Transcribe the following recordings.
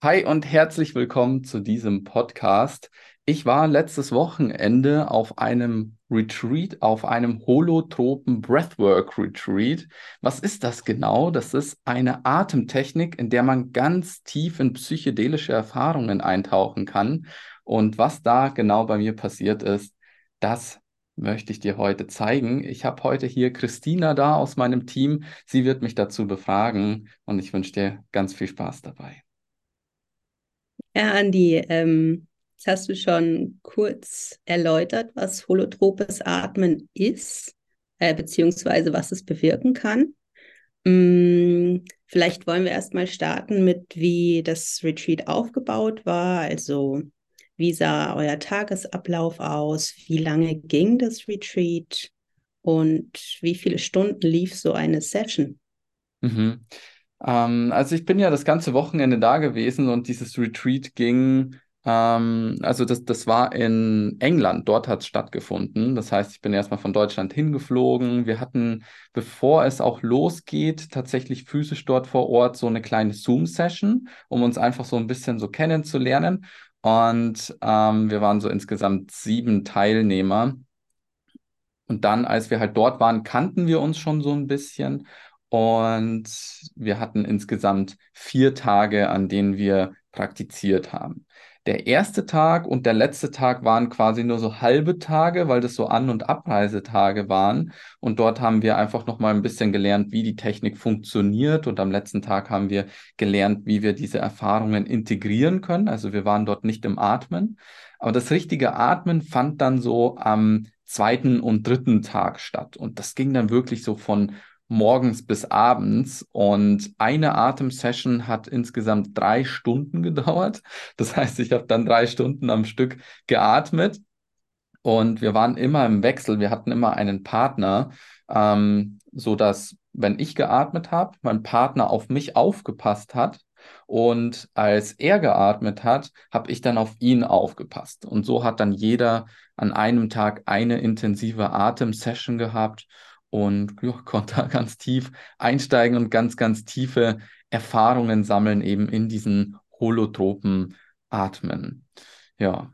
Hi und herzlich willkommen zu diesem Podcast. Ich war letztes Wochenende auf einem Retreat, auf einem holotropen Breathwork Retreat. Was ist das genau? Das ist eine Atemtechnik, in der man ganz tief in psychedelische Erfahrungen eintauchen kann. Und was da genau bei mir passiert ist, das möchte ich dir heute zeigen. Ich habe heute hier Christina da aus meinem Team. Sie wird mich dazu befragen und ich wünsche dir ganz viel Spaß dabei. Ja, Andi, ähm, jetzt hast du schon kurz erläutert, was holotropes Atmen ist, äh, beziehungsweise was es bewirken kann. Hm, vielleicht wollen wir erstmal starten mit, wie das Retreat aufgebaut war. Also, wie sah euer Tagesablauf aus? Wie lange ging das Retreat? Und wie viele Stunden lief so eine Session? Mhm. Ähm, also ich bin ja das ganze Wochenende da gewesen und dieses Retreat ging, ähm, also das, das war in England, dort hat es stattgefunden. Das heißt, ich bin erstmal von Deutschland hingeflogen. Wir hatten, bevor es auch losgeht, tatsächlich physisch dort vor Ort so eine kleine Zoom-Session, um uns einfach so ein bisschen so kennenzulernen. Und ähm, wir waren so insgesamt sieben Teilnehmer. Und dann, als wir halt dort waren, kannten wir uns schon so ein bisschen. Und wir hatten insgesamt vier Tage, an denen wir praktiziert haben. Der erste Tag und der letzte Tag waren quasi nur so halbe Tage, weil das so An- und Abreisetage waren. Und dort haben wir einfach noch mal ein bisschen gelernt, wie die Technik funktioniert. Und am letzten Tag haben wir gelernt, wie wir diese Erfahrungen integrieren können. Also wir waren dort nicht im Atmen. Aber das richtige Atmen fand dann so am zweiten und dritten Tag statt. Und das ging dann wirklich so von morgens bis abends und eine Atemsession hat insgesamt drei Stunden gedauert. Das heißt, ich habe dann drei Stunden am Stück geatmet und wir waren immer im Wechsel. Wir hatten immer einen Partner, ähm, so dass wenn ich geatmet habe, mein Partner auf mich aufgepasst hat. Und als er geatmet hat, habe ich dann auf ihn aufgepasst. Und so hat dann jeder an einem Tag eine intensive Atemsession gehabt und ja, konnte da ganz tief einsteigen und ganz, ganz tiefe Erfahrungen sammeln, eben in diesen holotropen Atmen. Ja.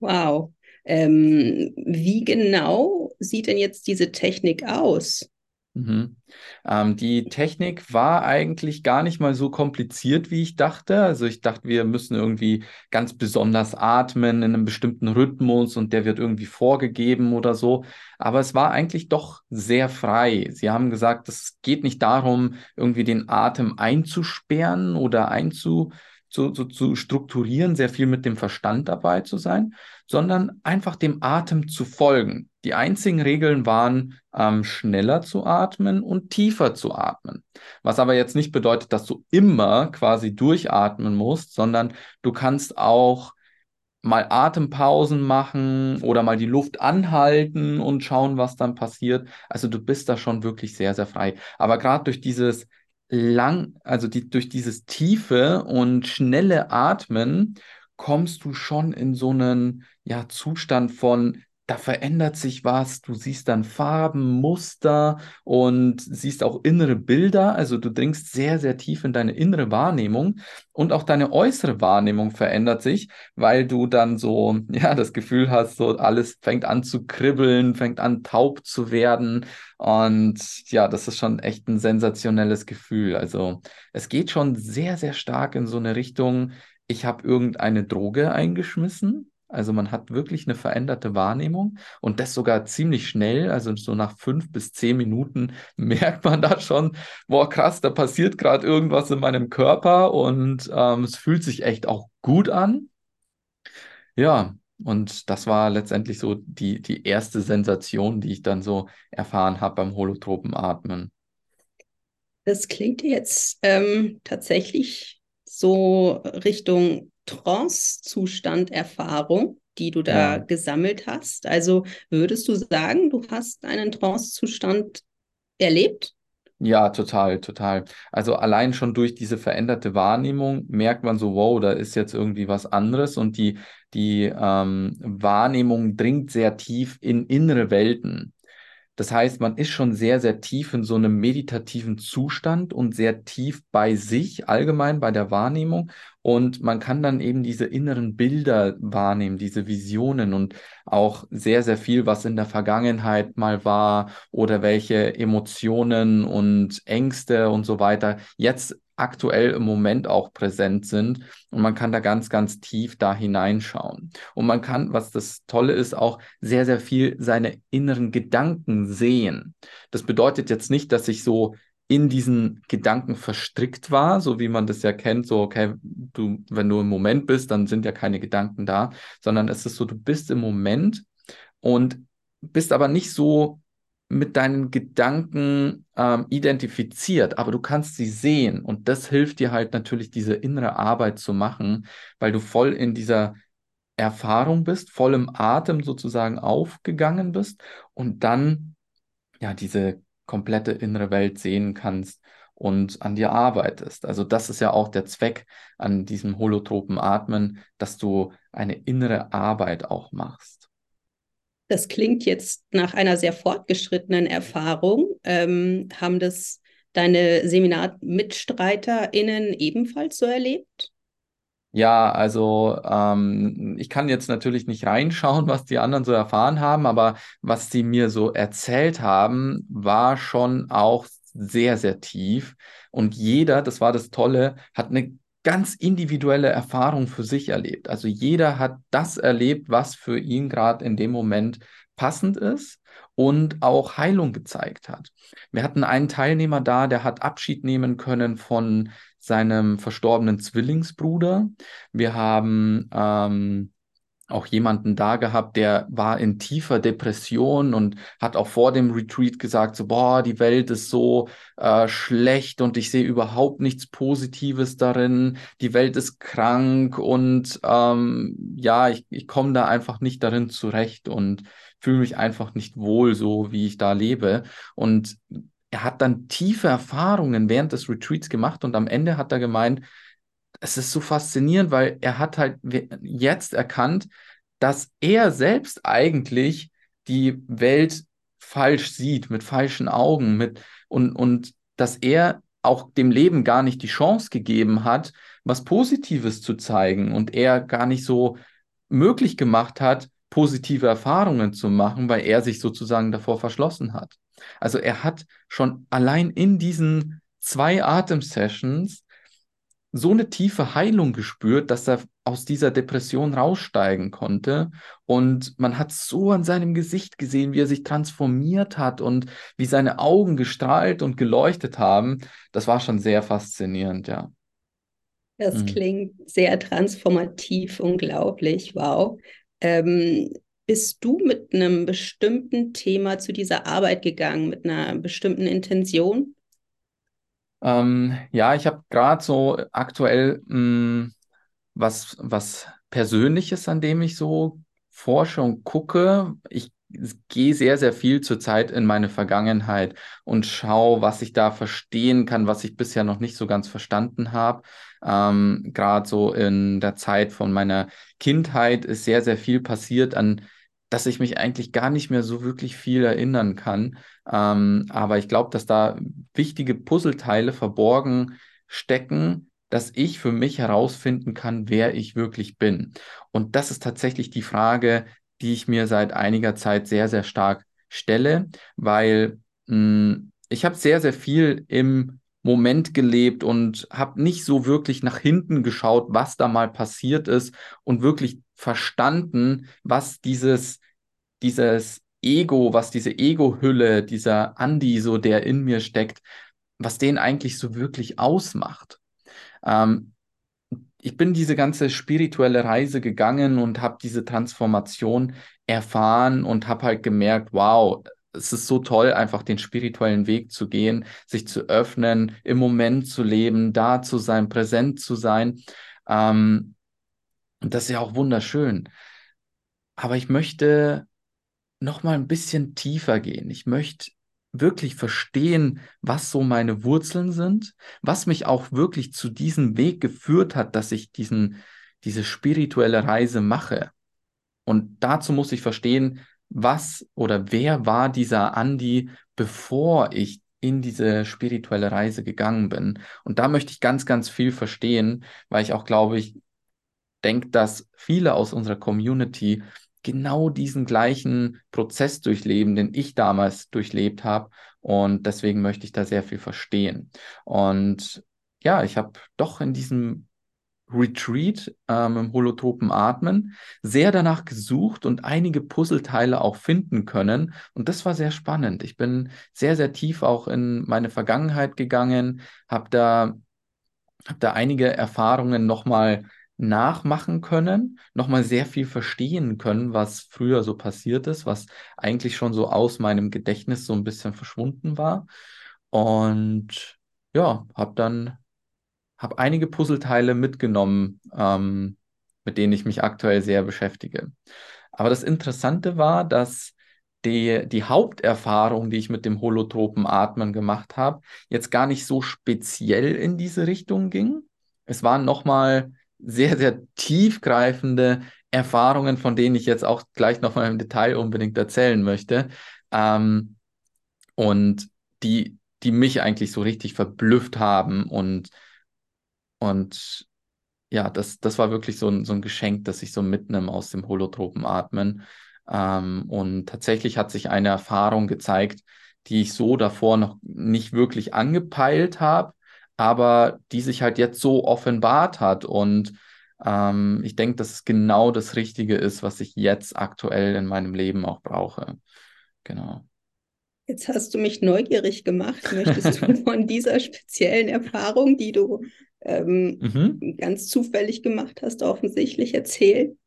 Wow. Ähm, wie genau sieht denn jetzt diese Technik aus? Mhm. Ähm, die Technik war eigentlich gar nicht mal so kompliziert, wie ich dachte. Also ich dachte, wir müssen irgendwie ganz besonders atmen in einem bestimmten Rhythmus und der wird irgendwie vorgegeben oder so. Aber es war eigentlich doch sehr frei. Sie haben gesagt, es geht nicht darum, irgendwie den Atem einzusperren oder einzu zu, zu, zu strukturieren, sehr viel mit dem Verstand dabei zu sein, sondern einfach dem Atem zu folgen. Die einzigen Regeln waren, ähm, schneller zu atmen und tiefer zu atmen. Was aber jetzt nicht bedeutet, dass du immer quasi durchatmen musst, sondern du kannst auch mal Atempausen machen oder mal die Luft anhalten und schauen, was dann passiert. Also du bist da schon wirklich sehr, sehr frei. Aber gerade durch dieses lang, also die, durch dieses tiefe und schnelle Atmen kommst du schon in so einen ja, Zustand von da verändert sich was, du siehst dann Farben, Muster und siehst auch innere Bilder. Also du dringst sehr, sehr tief in deine innere Wahrnehmung und auch deine äußere Wahrnehmung verändert sich, weil du dann so, ja, das Gefühl hast, so alles fängt an zu kribbeln, fängt an taub zu werden. Und ja, das ist schon echt ein sensationelles Gefühl. Also es geht schon sehr, sehr stark in so eine Richtung, ich habe irgendeine Droge eingeschmissen also man hat wirklich eine veränderte Wahrnehmung und das sogar ziemlich schnell. Also so nach fünf bis zehn Minuten merkt man da schon, boah, krass, da passiert gerade irgendwas in meinem Körper und ähm, es fühlt sich echt auch gut an. Ja, und das war letztendlich so die, die erste Sensation, die ich dann so erfahren habe beim holotropen Atmen. Das klingt jetzt ähm, tatsächlich so Richtung Trance-Zustand-Erfahrung, die du da Ja. gesammelt hast. Also würdest du sagen, du hast einen Trance-Zustand erlebt? Ja, total, total. Also allein schon durch diese veränderte Wahrnehmung merkt man so, wow, da ist jetzt irgendwie was anderes und die, die ähm, Wahrnehmung dringt sehr tief in innere Welten. Das heißt, man ist schon sehr, sehr tief in so einem meditativen Zustand und sehr tief bei sich, allgemein bei der Wahrnehmung. Und man kann dann eben diese inneren Bilder wahrnehmen, diese Visionen und auch sehr, sehr viel, was in der Vergangenheit mal war oder welche Emotionen und Ängste und so weiter jetzt aktuell im Moment auch präsent sind. Und man kann da ganz, ganz tief da hineinschauen. Und man kann, was das Tolle ist, auch sehr, sehr viel seine inneren Gedanken sehen. Das bedeutet jetzt nicht, dass ich so in diesen Gedanken verstrickt war, so wie man das ja kennt, so, okay, du, wenn du im Moment bist, dann sind ja keine Gedanken da, sondern es ist so, du bist im Moment und bist aber nicht so mit deinen Gedanken ähm, identifiziert, aber du kannst sie sehen und das hilft dir halt natürlich, diese innere Arbeit zu machen, weil du voll in dieser Erfahrung bist, voll im Atem sozusagen aufgegangen bist und dann ja diese komplette innere Welt sehen kannst und an dir arbeitest. Also das ist ja auch der Zweck an diesem holotropen Atmen, dass du eine innere Arbeit auch machst. Das klingt jetzt nach einer sehr fortgeschrittenen Erfahrung. Ähm, haben das deine SeminarmitstreiterInnen ebenfalls so erlebt? Ja, also ähm, ich kann jetzt natürlich nicht reinschauen, was die anderen so erfahren haben, aber was sie mir so erzählt haben, war schon auch sehr, sehr tief. Und jeder, das war das Tolle, hat eine ganz individuelle Erfahrung für sich erlebt. Also jeder hat das erlebt, was für ihn gerade in dem Moment passend ist und auch Heilung gezeigt hat. Wir hatten einen Teilnehmer da, der hat Abschied nehmen können von seinem verstorbenen Zwillingsbruder. Wir haben ähm, auch jemanden da gehabt, der war in tiefer Depression und hat auch vor dem Retreat gesagt, so, boah, die Welt ist so äh, schlecht und ich sehe überhaupt nichts Positives darin. Die Welt ist krank und ähm, ja, ich, ich komme da einfach nicht darin zurecht und fühle mich einfach nicht wohl, so wie ich da lebe. Und er hat dann tiefe Erfahrungen während des Retreats gemacht und am Ende hat er gemeint, es ist so faszinierend, weil er hat halt jetzt erkannt, dass er selbst eigentlich die Welt falsch sieht, mit falschen Augen, mit und, und dass er auch dem Leben gar nicht die Chance gegeben hat, was Positives zu zeigen und er gar nicht so möglich gemacht hat, positive Erfahrungen zu machen, weil er sich sozusagen davor verschlossen hat. Also er hat schon allein in diesen zwei Atemsessions so eine tiefe Heilung gespürt, dass er aus dieser Depression raussteigen konnte. Und man hat so an seinem Gesicht gesehen, wie er sich transformiert hat und wie seine Augen gestrahlt und geleuchtet haben. Das war schon sehr faszinierend, ja. Das mhm. klingt sehr transformativ, unglaublich, wow. Ähm, bist du mit einem bestimmten Thema zu dieser Arbeit gegangen, mit einer bestimmten Intention? Ähm, ja, ich habe gerade so aktuell mh, hm, was, was Persönliches, an dem ich so forsche und gucke. Ich gehe sehr, sehr viel zurzeit in meine Vergangenheit und schaue, was ich da verstehen kann, was ich bisher noch nicht so ganz verstanden habe. Ähm, Gerade so in der Zeit von meiner Kindheit ist sehr, sehr viel passiert an dass ich mich eigentlich gar nicht mehr so wirklich viel erinnern kann. Ähm, aber ich glaube, dass da wichtige Puzzleteile verborgen stecken, dass ich für mich herausfinden kann, wer ich wirklich bin. Und das ist tatsächlich die Frage, die ich mir seit einiger Zeit sehr, sehr stark stelle, weil mh, hm, ich habe sehr, sehr viel im Moment gelebt und habe nicht so wirklich nach hinten geschaut, was da mal passiert ist und wirklich verstanden, was dieses dieses Ego, was diese Ego-Hülle, dieser Andi, so der in mir steckt, was den eigentlich so wirklich ausmacht. Ähm, ich bin diese ganze spirituelle Reise gegangen und habe diese Transformation erfahren und habe halt gemerkt, wow, es ist so toll, einfach den spirituellen Weg zu gehen, sich zu öffnen, im Moment zu leben, da zu sein, präsent zu sein. Ähm, und das ist ja auch wunderschön. Aber ich möchte noch mal ein bisschen tiefer gehen. Ich möchte wirklich verstehen, was so meine Wurzeln sind, was mich auch wirklich zu diesem Weg geführt hat, dass ich diesen, diese spirituelle Reise mache. Und dazu muss ich verstehen, was oder wer war dieser Andi, bevor ich in diese spirituelle Reise gegangen bin. Und da möchte ich ganz, ganz viel verstehen, weil ich auch glaube, ich denke, dass viele aus unserer Community genau diesen gleichen Prozess durchleben, den ich damals durchlebt habe. Und deswegen möchte ich da sehr viel verstehen. Und ja, ich habe doch in diesem Retreat ähm, im holotropen Atmen sehr danach gesucht und einige Puzzleteile auch finden können. Und das war sehr spannend. Ich bin sehr, sehr tief auch in meine Vergangenheit gegangen, habe da, hab da einige Erfahrungen nochmal nachmachen können, nochmal sehr viel verstehen können, was früher so passiert ist, was eigentlich schon so aus meinem Gedächtnis so ein bisschen verschwunden war. Und ja, habe dann habe einige Puzzleteile mitgenommen, ähm, mit denen ich mich aktuell sehr beschäftige. Aber das Interessante war, dass die, die Haupterfahrung, die ich mit dem holotropen Atmen gemacht habe, jetzt gar nicht so speziell in diese Richtung ging. Es waren nochmal sehr, sehr tiefgreifende Erfahrungen, von denen ich jetzt auch gleich nochmal im Detail unbedingt erzählen möchte. Ähm, und die, die mich eigentlich so richtig verblüfft haben und und ja, das, das war wirklich so ein, so ein Geschenk, das ich so mitnehme aus dem holotropen Atmen. Ähm, und tatsächlich hat sich eine Erfahrung gezeigt, die ich so davor noch nicht wirklich angepeilt habe, aber die sich halt jetzt so offenbart hat. Und ähm, ich denke, dass es genau das Richtige ist, was ich jetzt aktuell in meinem Leben auch brauche. Genau. Jetzt hast du mich neugierig gemacht. Möchtest du von dieser speziellen Erfahrung, die du ähm, mhm. ganz zufällig gemacht hast, offensichtlich erzählen?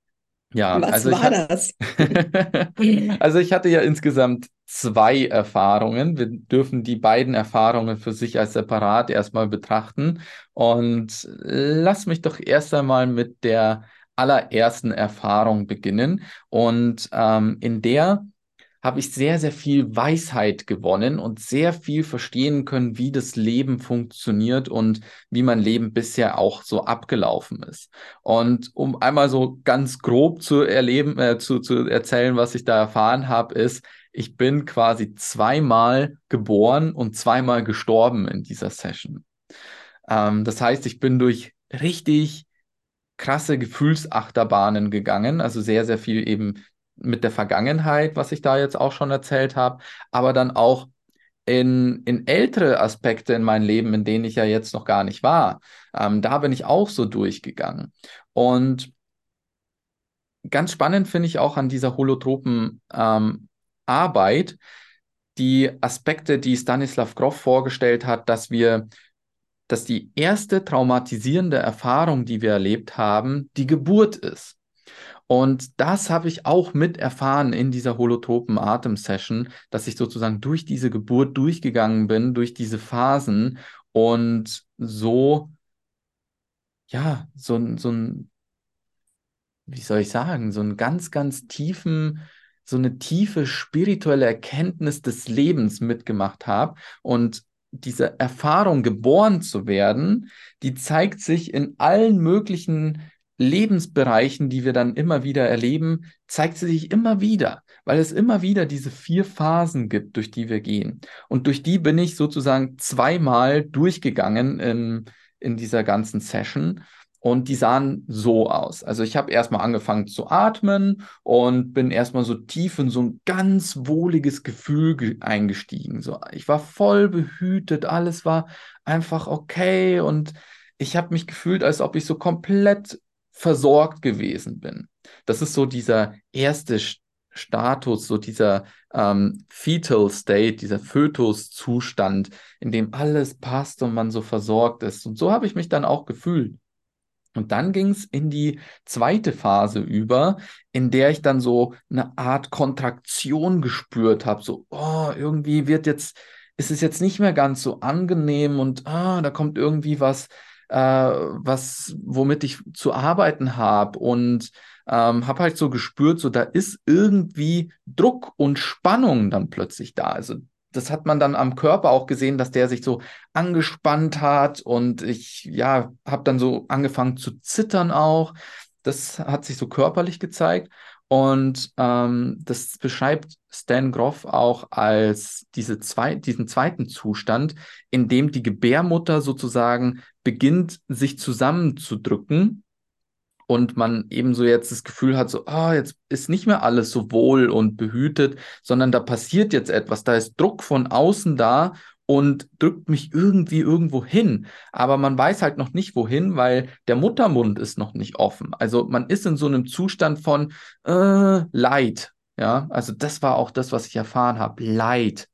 Ja, was also war das? also ich hatte ja insgesamt zwei Erfahrungen. Wir dürfen die beiden Erfahrungen für sich als separat erstmal betrachten. Und lass mich doch erst einmal mit der allerersten Erfahrung beginnen. Und ähm, in der habe ich sehr, sehr viel Weisheit gewonnen und sehr viel verstehen können, wie das Leben funktioniert und wie mein Leben bisher auch so abgelaufen ist. Und um einmal so ganz grob zu erleben, äh, zu, zu erzählen, was ich da erfahren habe, ist, ich bin quasi zweimal geboren und zweimal gestorben in dieser Session. Ähm, das heißt, ich bin durch richtig krasse Gefühlsachterbahnen gegangen, also sehr, sehr viel eben mit der Vergangenheit, was ich da jetzt auch schon erzählt habe, aber dann auch in, in ältere Aspekte in meinem Leben, in denen ich ja jetzt noch gar nicht war. Ähm, da bin ich auch so durchgegangen. Und ganz spannend finde ich auch an dieser holotropen ähm, Arbeit die Aspekte, die Stanislav Grof vorgestellt hat, dass wir, dass die erste traumatisierende Erfahrung, die wir erlebt haben, die Geburt ist. Und das habe ich auch mit erfahren in dieser holotropen Atem-Session, dass ich sozusagen durch diese Geburt durchgegangen bin, durch diese Phasen und so, ja, so, so ein, wie soll ich sagen, so einen ganz, ganz tiefen, so eine tiefe spirituelle Erkenntnis des Lebens mitgemacht habe. Und diese Erfahrung geboren zu werden, die zeigt sich in allen möglichen Lebensbereichen, die wir dann immer wieder erleben, zeigt sie sich immer wieder, weil es immer wieder diese vier Phasen gibt, durch die wir gehen. Und durch die bin ich sozusagen zweimal durchgegangen in, in dieser ganzen Session. Und die sahen so aus. Also ich habe erstmal angefangen zu atmen und bin erstmal so tief in so ein ganz wohliges Gefühl eingestiegen. So, ich war voll behütet, alles war einfach okay und ich habe mich gefühlt, als ob ich so komplett versorgt gewesen bin. Das ist so dieser erste Status, so dieser ähm, Fetal State, dieser Fötuszustand, in dem alles passt und man so versorgt ist. Und so habe ich mich dann auch gefühlt. Und dann ging es in die zweite Phase über, in der ich dann so eine Art Kontraktion gespürt habe. So, oh, irgendwie wird jetzt, ist es jetzt nicht mehr ganz so angenehm und ah, da kommt irgendwie was äh, was, womit ich zu arbeiten habe und ähm, habe halt so gespürt, so da ist irgendwie Druck und Spannung dann plötzlich da. Also das hat man dann am Körper auch gesehen, dass der sich so angespannt hat und ich ja habe dann so angefangen zu zittern auch. Das hat sich so körperlich gezeigt Und ähm, das beschreibt Stan Groff auch als diese zwei, diesen zweiten Zustand, in dem die Gebärmutter sozusagen beginnt, sich zusammenzudrücken und man ebenso jetzt das Gefühl hat, so, ah, jetzt ist nicht mehr alles so wohl und behütet, sondern da passiert jetzt etwas, da ist Druck von außen da und drückt mich irgendwie irgendwo hin. Aber man weiß halt noch nicht wohin, weil der Muttermund ist noch nicht offen. Also man ist in so einem Zustand von äh, Leid. Ja, also das war auch das, was ich erfahren habe. Leid.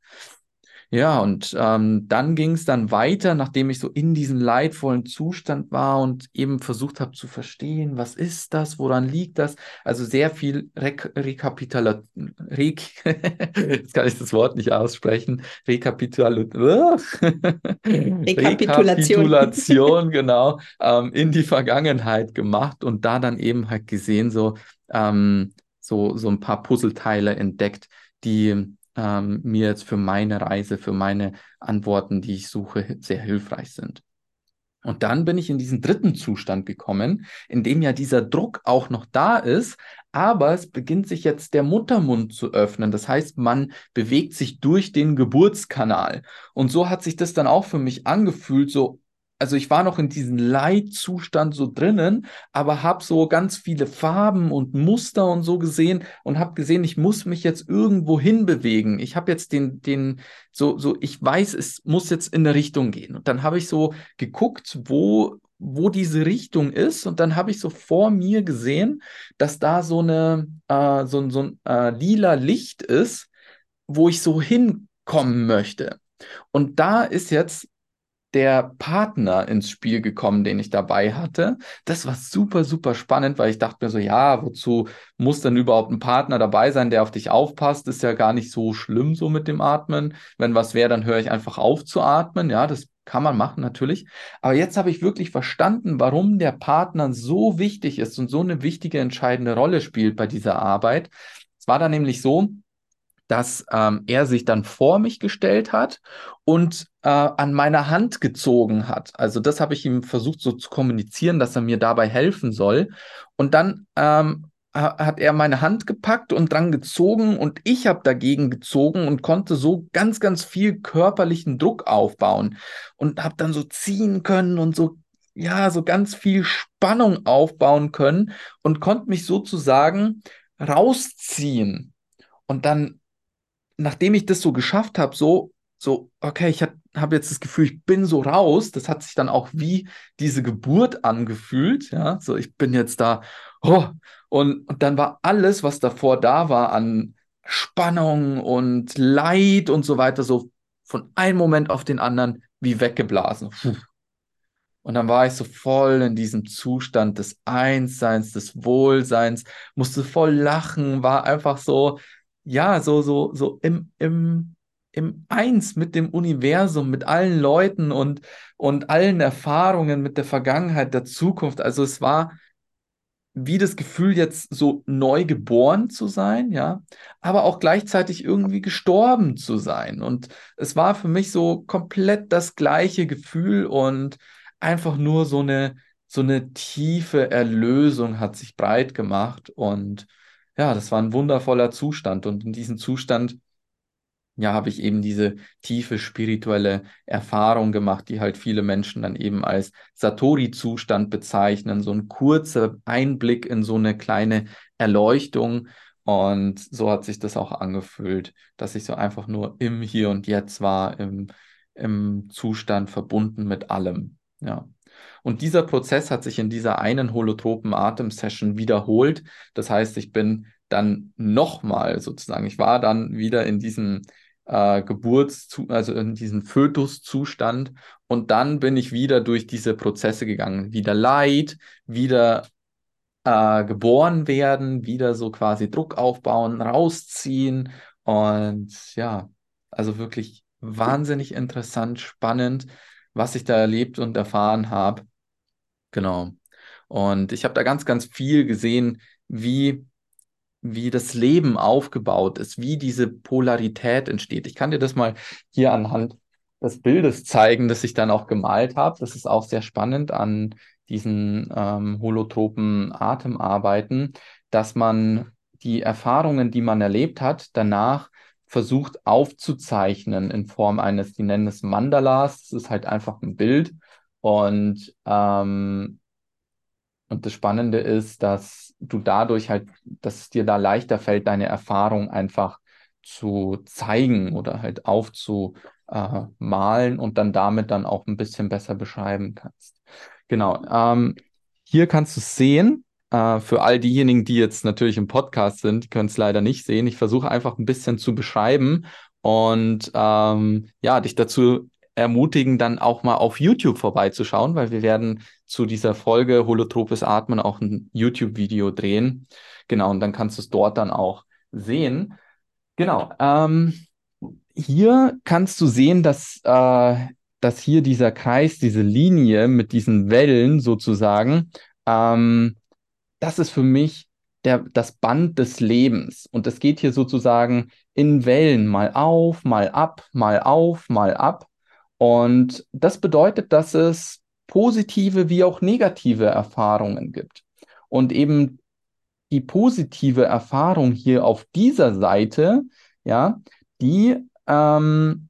Ja, und ähm, dann ging es dann weiter, nachdem ich so in diesem leidvollen Zustand war und eben versucht habe zu verstehen, was ist das, woran liegt das? Also sehr viel Re Rekapitulation, Re jetzt kann ich das Wort nicht aussprechen, Rekapitula Rekapitulation. Rekapitulation, genau, ähm, in die Vergangenheit gemacht und da dann eben halt gesehen, so, ähm, so, so ein paar Puzzleteile entdeckt, die ähm, mir jetzt für meine Reise, für meine Antworten, die ich suche, sehr hilfreich sind. Und dann bin ich in diesen dritten Zustand gekommen, in dem ja dieser Druck auch noch da ist, aber es beginnt sich jetzt der Muttermund zu öffnen. Das heißt, man bewegt sich durch den Geburtskanal. Und so hat sich das dann auch für mich angefühlt, so also ich war noch in diesem Leitzustand so drinnen, aber habe so ganz viele Farben und Muster und so gesehen und habe gesehen, ich muss mich jetzt irgendwo hinbewegen. Ich habe jetzt den, den, so, so, ich weiß, es muss jetzt in eine Richtung gehen. Und dann habe ich so geguckt, wo, wo diese Richtung ist. Und dann habe ich so vor mir gesehen, dass da so eine, äh, so, so ein äh, lila Licht ist, wo ich so hinkommen möchte. Und da ist jetzt der Partner ins Spiel gekommen, den ich dabei hatte. Das war super, super spannend, weil ich dachte mir so, ja, wozu muss denn überhaupt ein Partner dabei sein, der auf dich aufpasst? Ist ja gar nicht so schlimm so mit dem Atmen. Wenn was wäre, dann höre ich einfach auf zu atmen. Ja, das kann man machen natürlich. Aber jetzt habe ich wirklich verstanden, warum der Partner so wichtig ist und so eine wichtige, entscheidende Rolle spielt bei dieser Arbeit. Es war dann nämlich so, dass ähm, er sich dann vor mich gestellt hat und äh, an meiner Hand gezogen hat. Also das habe ich ihm versucht so zu kommunizieren, dass er mir dabei helfen soll. Und dann ähm, hat er meine Hand gepackt und dran gezogen und ich habe dagegen gezogen und konnte so ganz, ganz viel körperlichen Druck aufbauen und habe dann so ziehen können und so, ja, so ganz viel Spannung aufbauen können und konnte mich sozusagen rausziehen. Und dann nachdem ich das so geschafft habe, so, so, okay, ich habe jetzt das Gefühl, ich bin so raus, das hat sich dann auch wie diese Geburt angefühlt, ja, so ich bin jetzt da, oh, und, und dann war alles, was davor da war an Spannung und Leid und so weiter, so von einem Moment auf den anderen wie weggeblasen. Puh. Und dann war ich so voll in diesem Zustand des Einsseins, des Wohlseins, musste voll lachen, war einfach so, ja, so, so, so im, im, im Eins mit dem Universum, mit allen Leuten und, und allen Erfahrungen mit der Vergangenheit, der Zukunft. Also es war wie das Gefühl, jetzt so neu geboren zu sein, ja, aber auch gleichzeitig irgendwie gestorben zu sein. Und es war für mich so komplett das gleiche Gefühl und einfach nur so eine, so eine tiefe Erlösung hat sich breit gemacht und ja, das war ein wundervoller Zustand. Und in diesem Zustand, ja, habe ich eben diese tiefe spirituelle Erfahrung gemacht, die halt viele Menschen dann eben als Satori-Zustand bezeichnen. So ein kurzer Einblick in so eine kleine Erleuchtung. Und so hat sich das auch angefühlt, dass ich so einfach nur im Hier und Jetzt war, im, im Zustand verbunden mit allem. Ja. Und dieser Prozess hat sich in dieser einen holotropen Atemsession wiederholt. Das heißt, ich bin dann nochmal sozusagen, ich war dann wieder in diesem äh, Geburts, also in diesem Fötuszustand und dann bin ich wieder durch diese Prozesse gegangen. Wieder Leid, wieder äh, geboren werden, wieder so quasi Druck aufbauen, rausziehen und ja, also wirklich wahnsinnig interessant, spannend, was ich da erlebt und erfahren habe. Genau. Und ich habe da ganz, ganz viel gesehen, wie, wie das Leben aufgebaut ist, wie diese Polarität entsteht. Ich kann dir das mal hier anhand des Bildes zeigen, das ich dann auch gemalt habe. Das ist auch sehr spannend an diesen ähm, holotropen Atemarbeiten, dass man die Erfahrungen, die man erlebt hat, danach versucht aufzuzeichnen in Form eines, die nennen es Mandalas. Das ist halt einfach ein Bild. Und, ähm, und das Spannende ist, dass du dadurch halt, dass es dir da leichter fällt, deine Erfahrung einfach zu zeigen oder halt aufzumalen und dann damit dann auch ein bisschen besser beschreiben kannst. Genau. Ähm, hier kannst du sehen. Äh, für all diejenigen, die jetzt natürlich im Podcast sind, können es leider nicht sehen. Ich versuche einfach ein bisschen zu beschreiben und ähm, ja, dich dazu ermutigen, dann auch mal auf YouTube vorbeizuschauen, weil wir werden zu dieser Folge Holotropes Atmen auch ein YouTube-Video drehen. Genau, und dann kannst du es dort dann auch sehen. Genau. Ähm, hier kannst du sehen, dass, äh, dass hier dieser Kreis, diese Linie mit diesen Wellen sozusagen, ähm, das ist für mich der, das Band des Lebens. Und es geht hier sozusagen in Wellen mal auf, mal ab, mal auf, mal ab. Und das bedeutet, dass es positive wie auch negative Erfahrungen gibt. Und eben die positive Erfahrung hier auf dieser Seite, ja, die ähm,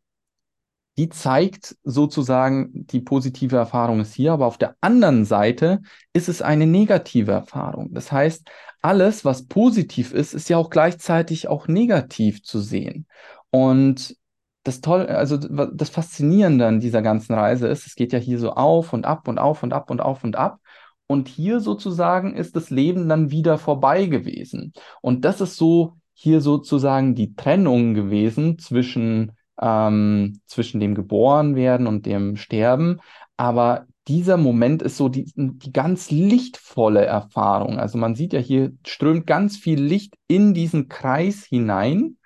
die zeigt sozusagen, die positive Erfahrung ist hier, aber auf der anderen Seite ist es eine negative Erfahrung. Das heißt, alles, was positiv ist, ist ja auch gleichzeitig auch negativ zu sehen. Und das toll, also das Faszinierende an dieser ganzen Reise ist, es geht ja hier so auf und ab und auf und ab und auf und ab. Und hier sozusagen ist das Leben dann wieder vorbei gewesen. Und das ist so hier sozusagen die Trennung gewesen zwischen ähm, zwischen dem Geborenwerden und dem Sterben. Aber dieser Moment ist so die, die ganz lichtvolle Erfahrung. Also man sieht ja hier strömt ganz viel Licht in diesen Kreis hinein.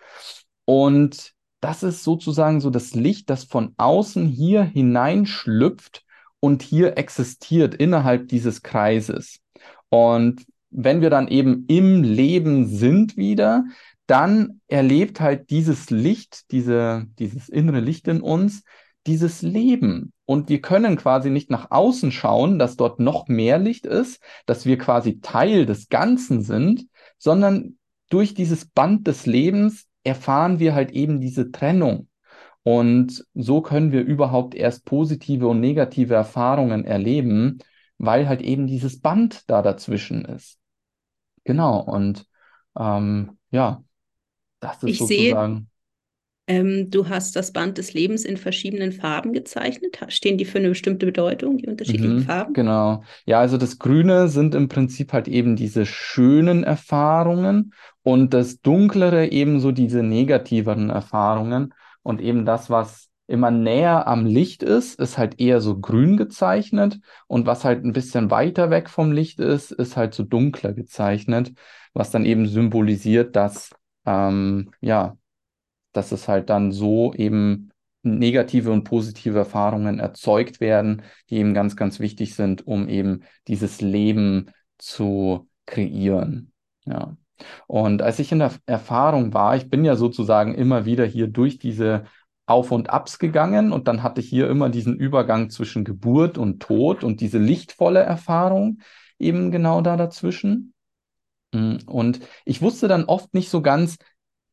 Und das ist sozusagen so das Licht, das von außen hier hineinschlüpft und hier existiert innerhalb dieses Kreises. Und wenn wir dann eben im Leben sind wieder, dann erlebt halt dieses Licht, diese, dieses innere Licht in uns, dieses Leben. Und wir können quasi nicht nach außen schauen, dass dort noch mehr Licht ist, dass wir quasi Teil des Ganzen sind, sondern durch dieses Band des Lebens erfahren wir halt eben diese Trennung. Und so können wir überhaupt erst positive und negative Erfahrungen erleben, weil halt eben dieses Band da dazwischen ist. Genau. Und ähm, ja, das ist ich sozusagen. Sehe, ähm, du hast das Band des Lebens in verschiedenen Farben gezeichnet. Stehen die für eine bestimmte Bedeutung, die unterschiedlichen mhm, Farben? Genau. Ja, also das Grüne sind im Prinzip halt eben diese schönen Erfahrungen und das Dunklere ebenso diese negativeren Erfahrungen. Und eben das, was immer näher am Licht ist, ist halt eher so grün gezeichnet. Und was halt ein bisschen weiter weg vom Licht ist, ist halt so dunkler gezeichnet, was dann eben symbolisiert, dass ähm, ja, dass es halt dann so eben negative und positive Erfahrungen erzeugt werden, die eben ganz, ganz wichtig sind, um eben dieses Leben zu kreieren. Ja. Und als ich in der Erfahrung war, ich bin ja sozusagen immer wieder hier durch diese Auf und Abs gegangen und dann hatte ich hier immer diesen Übergang zwischen Geburt und Tod und diese lichtvolle Erfahrung eben genau da dazwischen. Mm, und ich wusste dann oft nicht so ganz,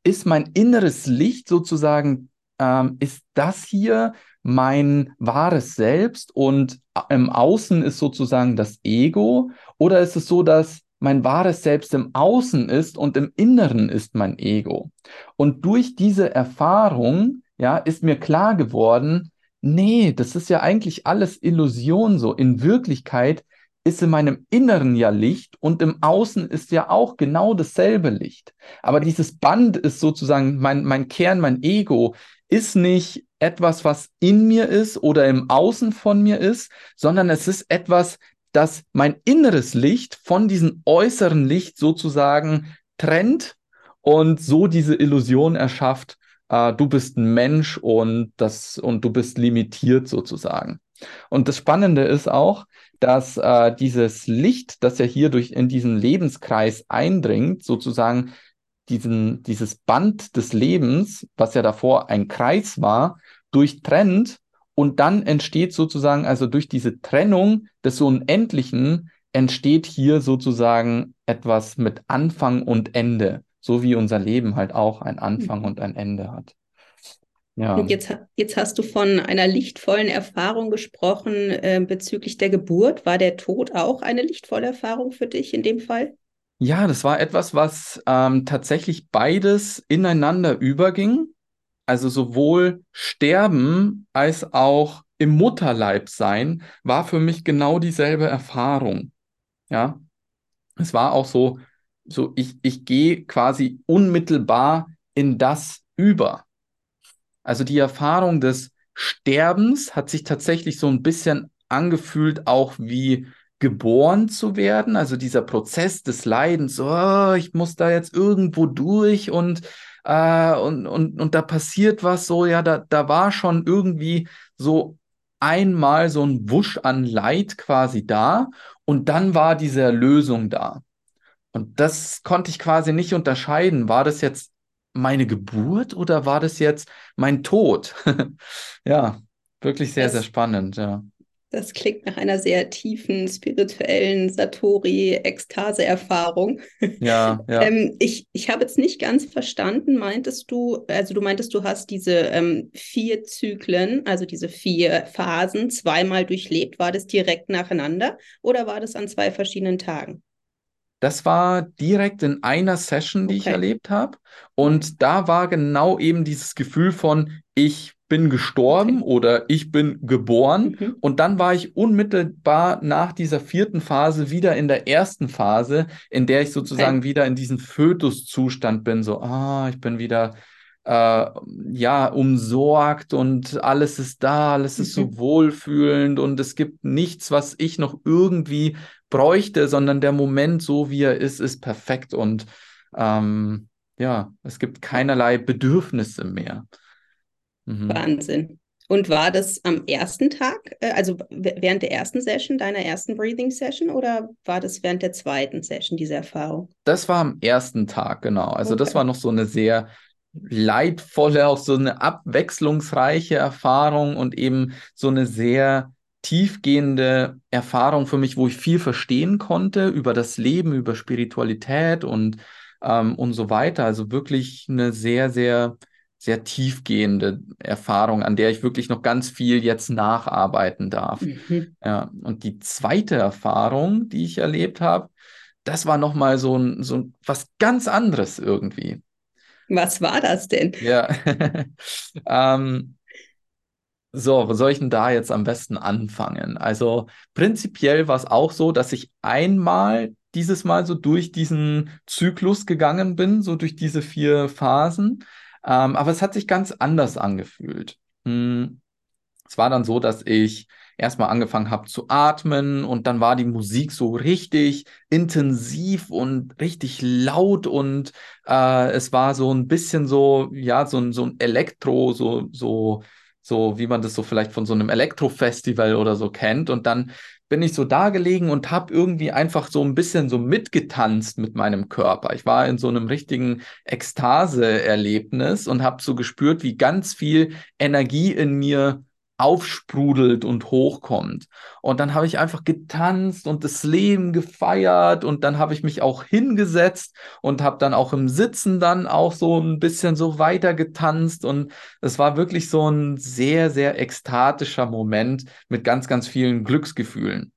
ist mein inneres Licht sozusagen, ähm, ist das hier mein wahres Selbst und im Außen ist sozusagen das Ego? Oder ist es so, dass mein wahres Selbst im Außen ist und im Inneren ist mein Ego? Und durch diese Erfahrung, ja, ist mir klar geworden, nee, das ist ja eigentlich alles Illusion so. In Wirklichkeit ist in meinem Inneren ja Licht und im Außen ist ja auch genau dasselbe Licht. Aber dieses Band ist sozusagen mein, mein Kern, mein Ego, ist nicht etwas, was in mir ist oder im Außen von mir ist, sondern es ist etwas, das mein inneres Licht von diesem äußeren Licht sozusagen trennt und so diese Illusion erschafft, äh, du bist ein Mensch und das und du bist limitiert sozusagen. Und das Spannende ist auch, dass äh, dieses Licht, das ja hier durch in diesen Lebenskreis eindringt, sozusagen diesen, dieses Band des Lebens, was ja davor ein Kreis war, durchtrennt und dann entsteht sozusagen, also durch diese Trennung des Unendlichen, entsteht hier sozusagen etwas mit Anfang und Ende, so wie unser Leben halt auch ein Anfang Mhm. und ein Ende hat. Ja. Und jetzt, jetzt hast du von einer lichtvollen Erfahrung gesprochen äh, bezüglich der Geburt. War der Tod auch eine lichtvolle Erfahrung für dich in dem Fall? Ja, das war etwas, was ähm, tatsächlich beides ineinander überging. Also sowohl Sterben als auch im Mutterleib sein war für mich genau dieselbe Erfahrung. Ja, es war auch so, so ich, ich gehe quasi unmittelbar in das über. Also die Erfahrung des Sterbens hat sich tatsächlich so ein bisschen angefühlt, auch wie geboren zu werden. Also dieser Prozess des Leidens, oh, ich muss da jetzt irgendwo durch und, äh, und, und, und da passiert was so, ja, da, da war schon irgendwie so einmal so ein Wusch an Leid quasi da und dann war diese Erlösung da. Und das konnte ich quasi nicht unterscheiden. War das jetzt meine Geburt oder war das jetzt mein Tod? Ja, wirklich sehr, sehr Das, spannend, ja. das klingt nach einer sehr tiefen spirituellen Satori-Ekstase-Erfahrung. Ja, ja. Ähm, ich, ich habe jetzt nicht ganz verstanden, meintest du, also du meintest, du hast diese ähm, vier Zyklen, also diese vier Phasen zweimal durchlebt. War das direkt nacheinander oder war das an zwei verschiedenen Tagen? Das war direkt in einer Session, die ich Okay. erlebt habe. Und da war genau eben dieses Gefühl von, ich bin gestorben Okay. oder ich bin geboren. Mhm. Und dann war ich unmittelbar nach dieser vierten Phase wieder in der ersten Phase, in der ich sozusagen Okay. wieder in diesem Fötuszustand bin. So, ah, ich bin wieder äh, ja umsorgt und alles ist da, alles ist so Mhm. wohlfühlend und es gibt nichts, was ich noch irgendwie bräuchte, sondern der Moment, so wie er ist, ist perfekt und ähm, ja, es gibt keinerlei Bedürfnisse mehr. Mhm. Wahnsinn. Und war das am ersten Tag, äh, also während der ersten Session, deiner ersten Breathing Session, oder war das während der zweiten Session, diese Erfahrung? Das war am ersten Tag, genau. Also das Okay. war noch so eine sehr leidvolle, auch so eine abwechslungsreiche Erfahrung und eben so eine sehr tiefgehende Erfahrung für mich, wo ich viel verstehen konnte über das Leben, über Spiritualität und, ähm, und so weiter. Also wirklich eine sehr, sehr, sehr tiefgehende Erfahrung, an der ich wirklich noch ganz viel jetzt nacharbeiten darf. Mhm. Ja, und die zweite Erfahrung, die ich erlebt habe, das war nochmal so ein, so ein, was ganz anderes irgendwie. Was war das denn? Ja. ähm, so, wo soll ich denn da jetzt am besten anfangen? Also prinzipiell war es auch so, dass ich einmal dieses Mal so durch diesen Zyklus gegangen bin, so durch diese vier Phasen. Ähm, aber es hat sich ganz anders angefühlt. Hm. Es war dann so, dass ich erstmal angefangen habe zu atmen und dann war die Musik so richtig intensiv und richtig laut und äh, es war so ein bisschen so, ja, so so ein Elektro, so, so, so wie man das so vielleicht von so einem Elektrofestival oder so kennt. Und dann bin ich so da gelegen und habe irgendwie einfach so ein bisschen so mitgetanzt mit meinem Körper. Ich war in so einem richtigen Ekstase-Erlebnis und habe so gespürt, wie ganz viel Energie in mir aufsprudelt und hochkommt. Und dann habe ich einfach getanzt und das Leben gefeiert und dann habe ich mich auch hingesetzt und habe dann auch im Sitzen dann auch so ein bisschen so weiter getanzt und es war wirklich so ein sehr, sehr ekstatischer Moment mit ganz, ganz vielen Glücksgefühlen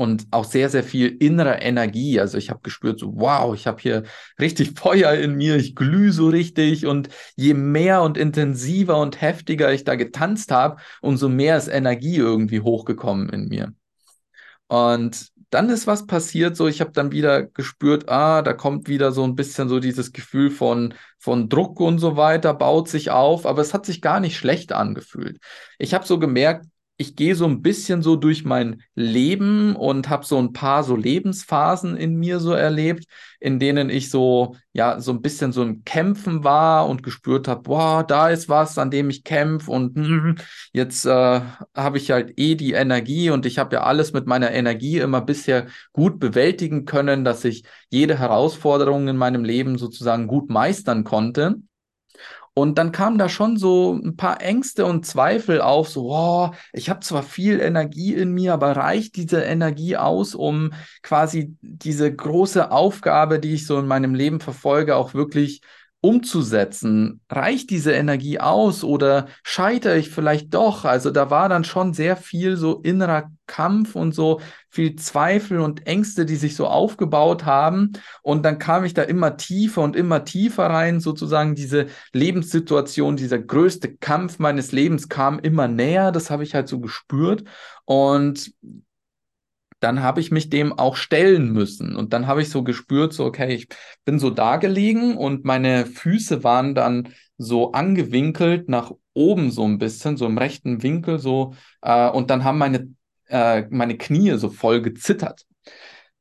und auch sehr, sehr viel innerer Energie. Also ich habe gespürt, so wow, ich habe hier richtig Feuer in mir, ich glühe so richtig und je mehr und intensiver und heftiger ich da getanzt habe, umso mehr ist Energie irgendwie hochgekommen in mir. Und dann ist was passiert, so ich habe dann wieder gespürt, ah, da kommt wieder so ein bisschen so dieses Gefühl von, von Druck und so weiter, baut sich auf, aber es hat sich gar nicht schlecht angefühlt. Ich habe so gemerkt, ich gehe so ein bisschen so durch mein Leben und habe so ein paar so Lebensphasen in mir so erlebt, in denen ich so, ja, so ein bisschen so im Kämpfen war und gespürt habe, boah, da ist was, an dem ich kämpfe und mm, jetzt äh, habe ich halt eh die Energie und ich habe ja alles mit meiner Energie immer bisher gut bewältigen können, dass ich jede Herausforderung in meinem Leben sozusagen gut meistern konnte. Und dann kamen da schon so ein paar Ängste und Zweifel auf, so, oh, ich habe zwar viel Energie in mir, aber reicht diese Energie aus, um quasi diese große Aufgabe, die ich so in meinem Leben verfolge, auch wirklich umzusetzen? Reicht diese Energie aus oder scheitere ich vielleicht doch? Also da war dann schon sehr viel so innerer Kampf und so viel Zweifel und Ängste, die sich so aufgebaut haben. Und dann kam ich da immer tiefer und immer tiefer rein, sozusagen diese Lebenssituation, dieser größte Kampf meines Lebens kam immer näher. Das habe ich halt so gespürt. Und dann habe ich mich dem auch stellen müssen. Und dann habe ich so gespürt, so, okay, ich bin so da gelegen und meine Füße waren dann so angewinkelt nach oben so ein bisschen, so im rechten Winkel so. Äh, und dann haben meine, äh, meine Knie so voll gezittert.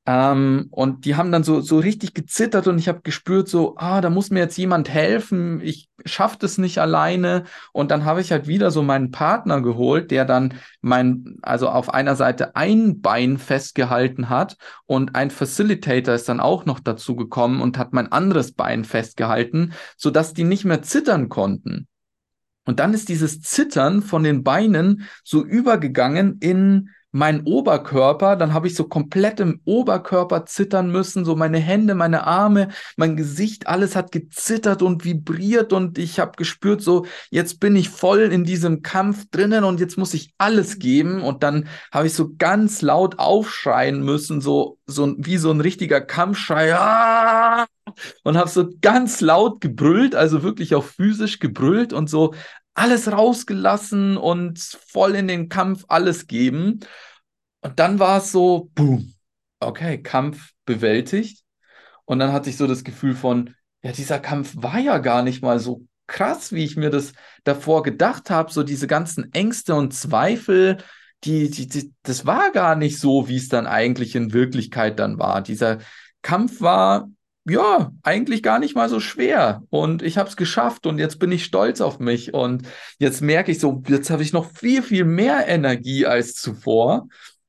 Ähm, und die haben dann so, so richtig gezittert und ich habe gespürt, so, ah, da muss mir jetzt jemand helfen, ich schaffe das nicht alleine. Und dann habe ich halt wieder so meinen Partner geholt, der dann mein, also auf einer Seite ein Bein festgehalten hat und ein Facilitator ist dann auch noch dazu gekommen und hat mein anderes Bein festgehalten, sodass die nicht mehr zittern konnten. Und dann ist dieses Zittern von den Beinen so übergegangen in mein Oberkörper, dann habe ich so komplett im Oberkörper zittern müssen, so meine Hände, meine Arme, mein Gesicht, alles hat gezittert und vibriert und ich habe gespürt, so jetzt bin ich voll in diesem Kampf drinnen und jetzt muss ich alles geben und dann habe ich so ganz laut aufschreien müssen, so so wie so ein richtiger Kampfschrei. Ah! und habe so ganz laut gebrüllt, also wirklich auch physisch gebrüllt und so alles rausgelassen und voll in den Kampf alles geben. Und dann war es so, boom, okay, Kampf bewältigt. Und dann hatte ich so das Gefühl von, ja, dieser Kampf war ja gar nicht mal so krass, wie ich mir das davor gedacht habe. So diese ganzen Ängste und Zweifel, die, die, die, das war gar nicht so, wie es dann eigentlich in Wirklichkeit dann war. Dieser Kampf war ja, eigentlich gar nicht mal so schwer. Und ich habe es geschafft und jetzt bin ich stolz auf mich. Und jetzt merke ich so, jetzt habe ich noch viel, viel mehr Energie als zuvor.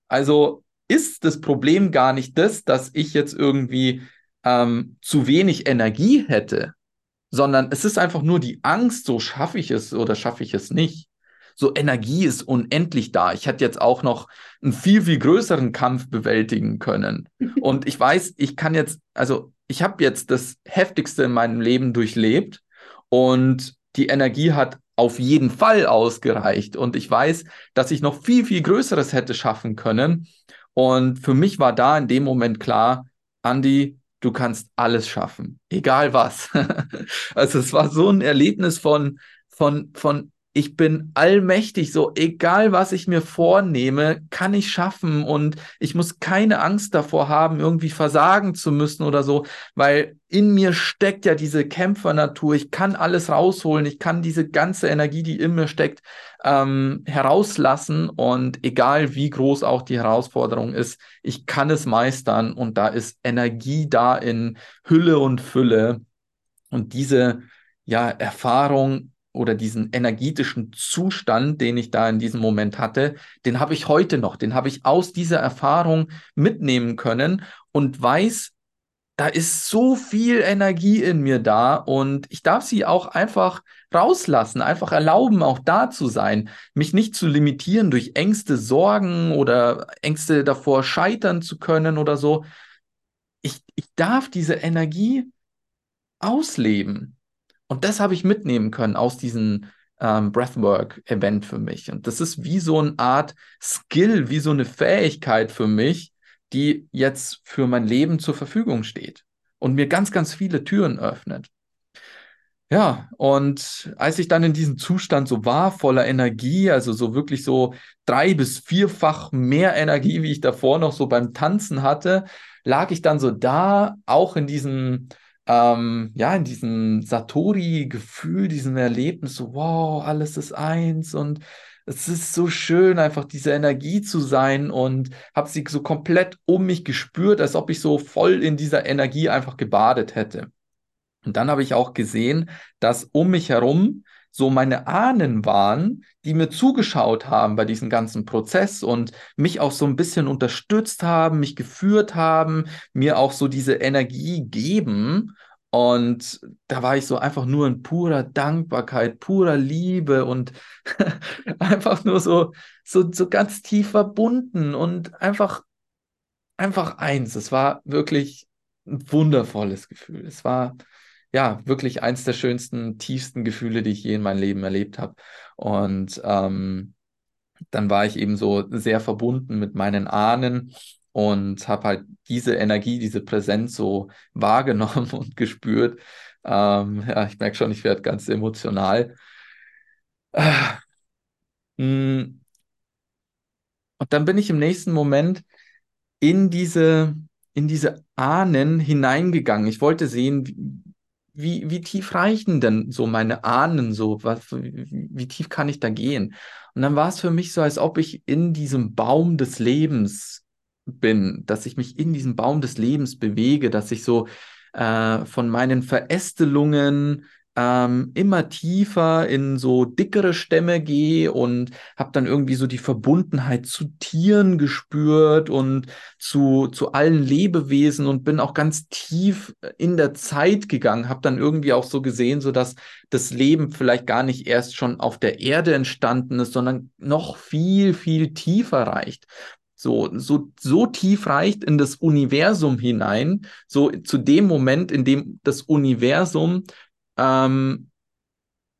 Also ist das Problem gar nicht das, dass ich jetzt irgendwie ähm, zu wenig Energie hätte, sondern es ist einfach nur die Angst, so schaffe ich es oder schaffe ich es nicht. So Energie ist unendlich da. Ich hätte jetzt auch noch einen viel, viel größeren Kampf bewältigen können. Und ich weiß, ich kann jetzt, also ich habe jetzt das Heftigste in meinem Leben durchlebt und die Energie hat auf jeden Fall ausgereicht. Und ich weiß, dass ich noch viel, viel Größeres hätte schaffen können. Und für mich war da in dem Moment klar, Andy, du kannst alles schaffen, egal was. also es war so ein Erlebnis von, von, von ich bin allmächtig, so egal was ich mir vornehme, kann ich schaffen und ich muss keine Angst davor haben, irgendwie versagen zu müssen oder so, weil in mir steckt ja diese Kämpfernatur. Ich kann alles rausholen, ich kann diese ganze Energie, die in mir steckt, ähm, herauslassen und egal wie groß auch die Herausforderung ist, ich kann es meistern und da ist Energie da in Hülle und Fülle und diese ja, Erfahrung oder diesen energetischen Zustand, den ich da in diesem Moment hatte, den habe ich heute noch, den habe ich aus dieser Erfahrung mitnehmen können und weiß, da ist so viel Energie in mir da und ich darf sie auch einfach rauslassen, einfach erlauben, auch da zu sein, mich nicht zu limitieren durch Ängste, Sorgen oder Ängste davor, scheitern zu können oder so. Ich, ich darf diese Energie ausleben. Und das habe ich mitnehmen können aus diesem ähm, Breathwork-Event für mich. Und das ist wie so eine Art Skill, wie so eine Fähigkeit für mich, die jetzt für mein Leben zur Verfügung steht und mir ganz, ganz viele Türen öffnet. Ja, und als ich dann in diesem Zustand so war, voller Energie, also so wirklich so drei bis vierfach mehr Energie, wie ich davor noch so beim Tanzen hatte, lag ich dann so da, auch in diesem ähm, ja, in diesem Satori-Gefühl, diesem Erlebnis, so, wow, alles ist eins und es ist so schön, einfach diese Energie zu sein und habe sie so komplett um mich gespürt, als ob ich so voll in dieser Energie einfach gebadet hätte. Und dann habe ich auch gesehen, dass um mich herum so meine Ahnen waren, die mir zugeschaut haben bei diesem ganzen Prozess und mich auch so ein bisschen unterstützt haben, mich geführt haben, mir auch so diese Energie geben. Und da war ich so einfach nur in purer Dankbarkeit, purer Liebe und einfach nur so, so, so ganz tief verbunden und einfach, einfach eins. Es war wirklich ein wundervolles Gefühl. Es war ja wirklich eins der schönsten, tiefsten Gefühle, die ich je in meinem Leben erlebt habe. Und ähm, dann war ich eben so sehr verbunden mit meinen Ahnen und habe halt diese Energie, diese Präsenz so wahrgenommen und gespürt. Ähm, ja, ich merke schon, ich werde ganz emotional. Und dann bin ich im nächsten Moment in diese, in diese Ahnen hineingegangen. Ich wollte sehen, wie, wie tief reichen denn so meine Ahnen so? Was, wie, wie tief kann ich da gehen? Und dann war es für mich so, als ob ich in diesem Baum des Lebens bin, dass ich mich in diesem Baum des Lebens bewege, dass ich so äh, von meinen Verästelungen ähm, immer tiefer in so dickere Stämme gehe und habe dann irgendwie so die Verbundenheit zu Tieren gespürt und zu, zu allen Lebewesen und bin auch ganz tief in der Zeit gegangen, habe dann irgendwie auch so gesehen, so dass das Leben vielleicht gar nicht erst schon auf der Erde entstanden ist, sondern noch viel, viel tiefer reicht. So, so, so tief reicht in das Universum hinein, so zu dem Moment, in dem das Universum ähm,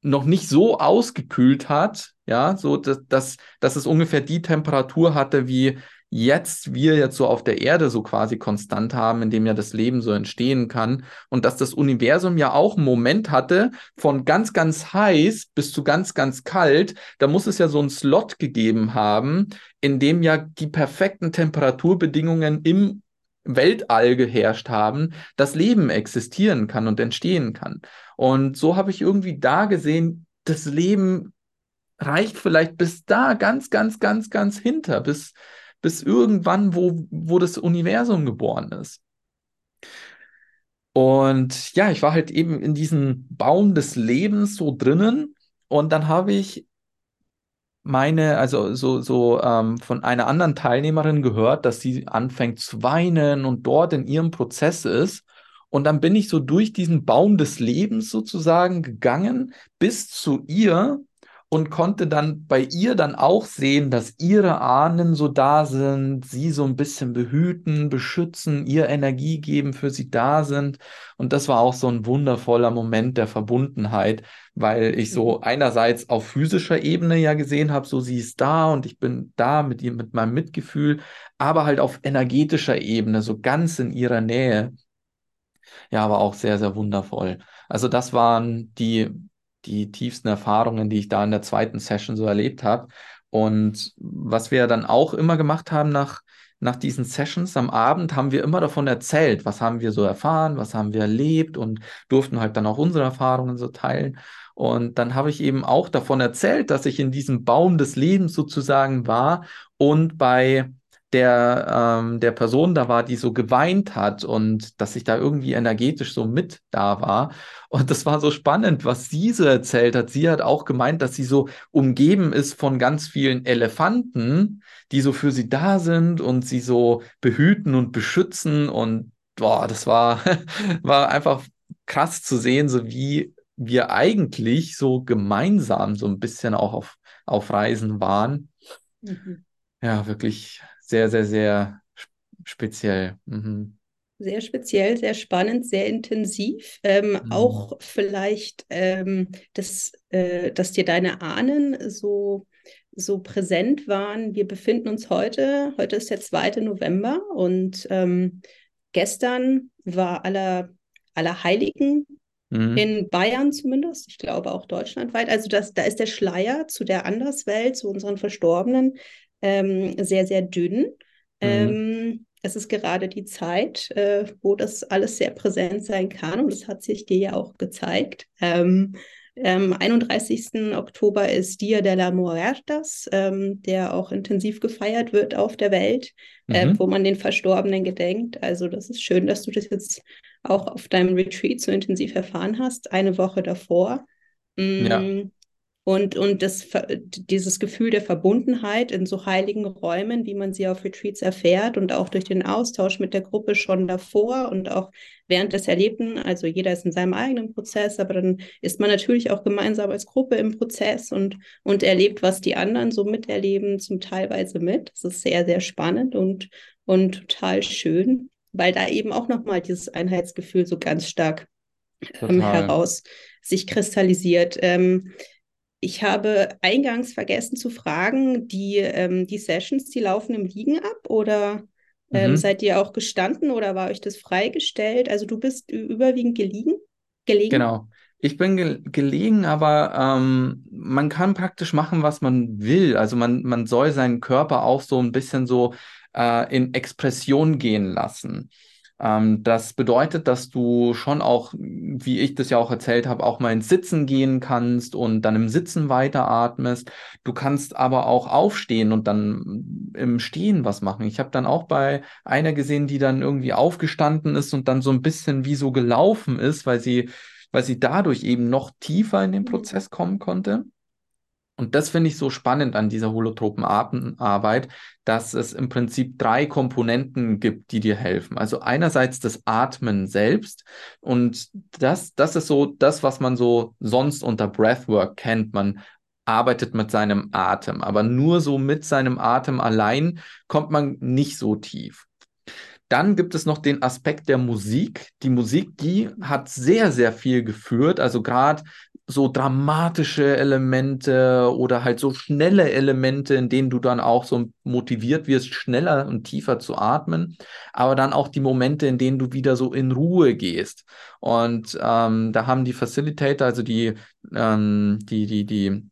noch nicht so ausgekühlt hat, ja, so dass, dass, dass es ungefähr die Temperatur hatte, wie jetzt wir jetzt so auf der Erde so quasi konstant haben, in dem ja das Leben so entstehen kann. Und dass das Universum ja auch einen Moment hatte von ganz, ganz heiß bis zu ganz, ganz kalt, da muss es ja so einen Slot gegeben haben, in dem ja die perfekten Temperaturbedingungen im Weltall geherrscht haben, dass Leben existieren kann und entstehen kann. Und so habe ich irgendwie da gesehen, das Leben reicht vielleicht bis da ganz, ganz, ganz, ganz hinter, bis, bis irgendwann, wo, wo das Universum geboren ist. Und ja, ich war halt eben in diesem Baum des Lebens so drinnen und dann habe ich meine, also so, so ähm, von einer anderen Teilnehmerin gehört, dass sie anfängt zu weinen und dort in ihrem Prozess ist. Und dann bin ich so durch diesen Baum des Lebens sozusagen gegangen bis zu ihr und konnte dann bei ihr dann auch sehen, dass ihre Ahnen so da sind, sie so ein bisschen behüten, beschützen, ihr Energie geben, für sie da sind. Und das war auch so ein wundervoller Moment der Verbundenheit, weil ich so mhm. einerseits auf physischer Ebene ja gesehen habe, so sie ist da und ich bin da mit ihr, mit meinem Mitgefühl, aber halt auf energetischer Ebene, so ganz in ihrer Nähe. Ja, aber auch sehr, sehr wundervoll. Also das waren die die tiefsten Erfahrungen, die ich da in der zweiten Session so erlebt habe. Und was wir dann auch immer gemacht haben nach, nach diesen Sessions am Abend, haben wir immer davon erzählt, was haben wir so erfahren, was haben wir erlebt und durften halt dann auch unsere Erfahrungen so teilen. Und dann habe ich eben auch davon erzählt, dass ich in diesem Baum des Lebens sozusagen war und bei der, ähm, der Person da war, die so geweint hat und dass ich da irgendwie energetisch so mit da war. Und das war so spannend, was sie so erzählt hat. Sie hat auch gemeint, dass sie so umgeben ist von ganz vielen Elefanten, die so für sie da sind und sie so behüten und beschützen. Und boah, das war, war einfach krass zu sehen, so wie wir eigentlich so gemeinsam so ein bisschen auch auf, auf Reisen waren. Mhm. Ja, wirklich sehr, sehr, sehr speziell. Mhm. Sehr speziell, sehr spannend, sehr intensiv. Ähm, mhm. Auch vielleicht, ähm, dass, äh, dass dir deine Ahnen so, so präsent waren. Wir befinden uns heute, heute ist der 2. November und ähm, gestern war aller, aller Heiligen mhm. in Bayern zumindest, ich glaube auch deutschlandweit. Also das, da ist der Schleier zu der Anderswelt, zu unseren Verstorbenen, ähm, sehr, sehr dünn. Mhm. Ähm, es ist gerade die Zeit, äh, wo das alles sehr präsent sein kann und das hat sich dir ja auch gezeigt. Ähm, am 31. Oktober ist Dia de la Muertas, ähm, der auch intensiv gefeiert wird auf der Welt, äh, mhm. äh, wo man den Verstorbenen gedenkt. Also das ist schön, dass du das jetzt auch auf deinem Retreat so intensiv erfahren hast, eine Woche davor. Mhm. Ja. Und, und das, dieses Gefühl der Verbundenheit in so heiligen Räumen, wie man sie auf Retreats erfährt und auch durch den Austausch mit der Gruppe schon davor und auch während des Erlebten, also jeder ist in seinem eigenen Prozess, aber dann ist man natürlich auch gemeinsam als Gruppe im Prozess und, und erlebt, was die anderen so miterleben, zum Teilweise mit. Das ist sehr, sehr spannend und, und total schön, weil da eben auch nochmal dieses Einheitsgefühl so ganz stark ähm, heraus sich kristallisiert. Ähm, ich habe eingangs vergessen zu fragen, die, ähm, die Sessions, die laufen im Liegen ab oder ähm, mhm. seid ihr auch gestanden oder war euch das freigestellt? Also du bist überwiegend gelegen? gelegen? Genau. Ich bin ge gelegen, aber ähm, man kann praktisch machen, was man will. Also man, man soll seinen Körper auch so ein bisschen so äh, in Expression gehen lassen. Ähm, das bedeutet, dass du schon auch, wie ich das ja auch erzählt habe, auch mal ins Sitzen gehen kannst und dann im Sitzen weiteratmest. Du kannst aber auch aufstehen und dann im Stehen was machen. Ich habe dann auch bei einer gesehen, die dann irgendwie aufgestanden ist und dann so ein bisschen wie so gelaufen ist, weil sie, weil sie dadurch eben noch tiefer in den mhm. Prozess kommen konnte. Und das finde ich so spannend an dieser holotropen Arbeit, dass es im Prinzip drei Komponenten gibt, die dir helfen. Also einerseits das Atmen selbst und das, das ist so das, was man so sonst unter Breathwork kennt. Man arbeitet mit seinem Atem, aber nur so mit seinem Atem allein kommt man nicht so tief. Dann gibt es noch den Aspekt der Musik. Die Musik, die hat sehr, sehr viel geführt. Also gerade so dramatische Elemente oder halt so schnelle Elemente, in denen du dann auch so motiviert wirst, schneller und tiefer zu atmen, aber dann auch die Momente, in denen du wieder so in Ruhe gehst. Und ähm, da haben die Facilitator, also die, ähm, die, die, die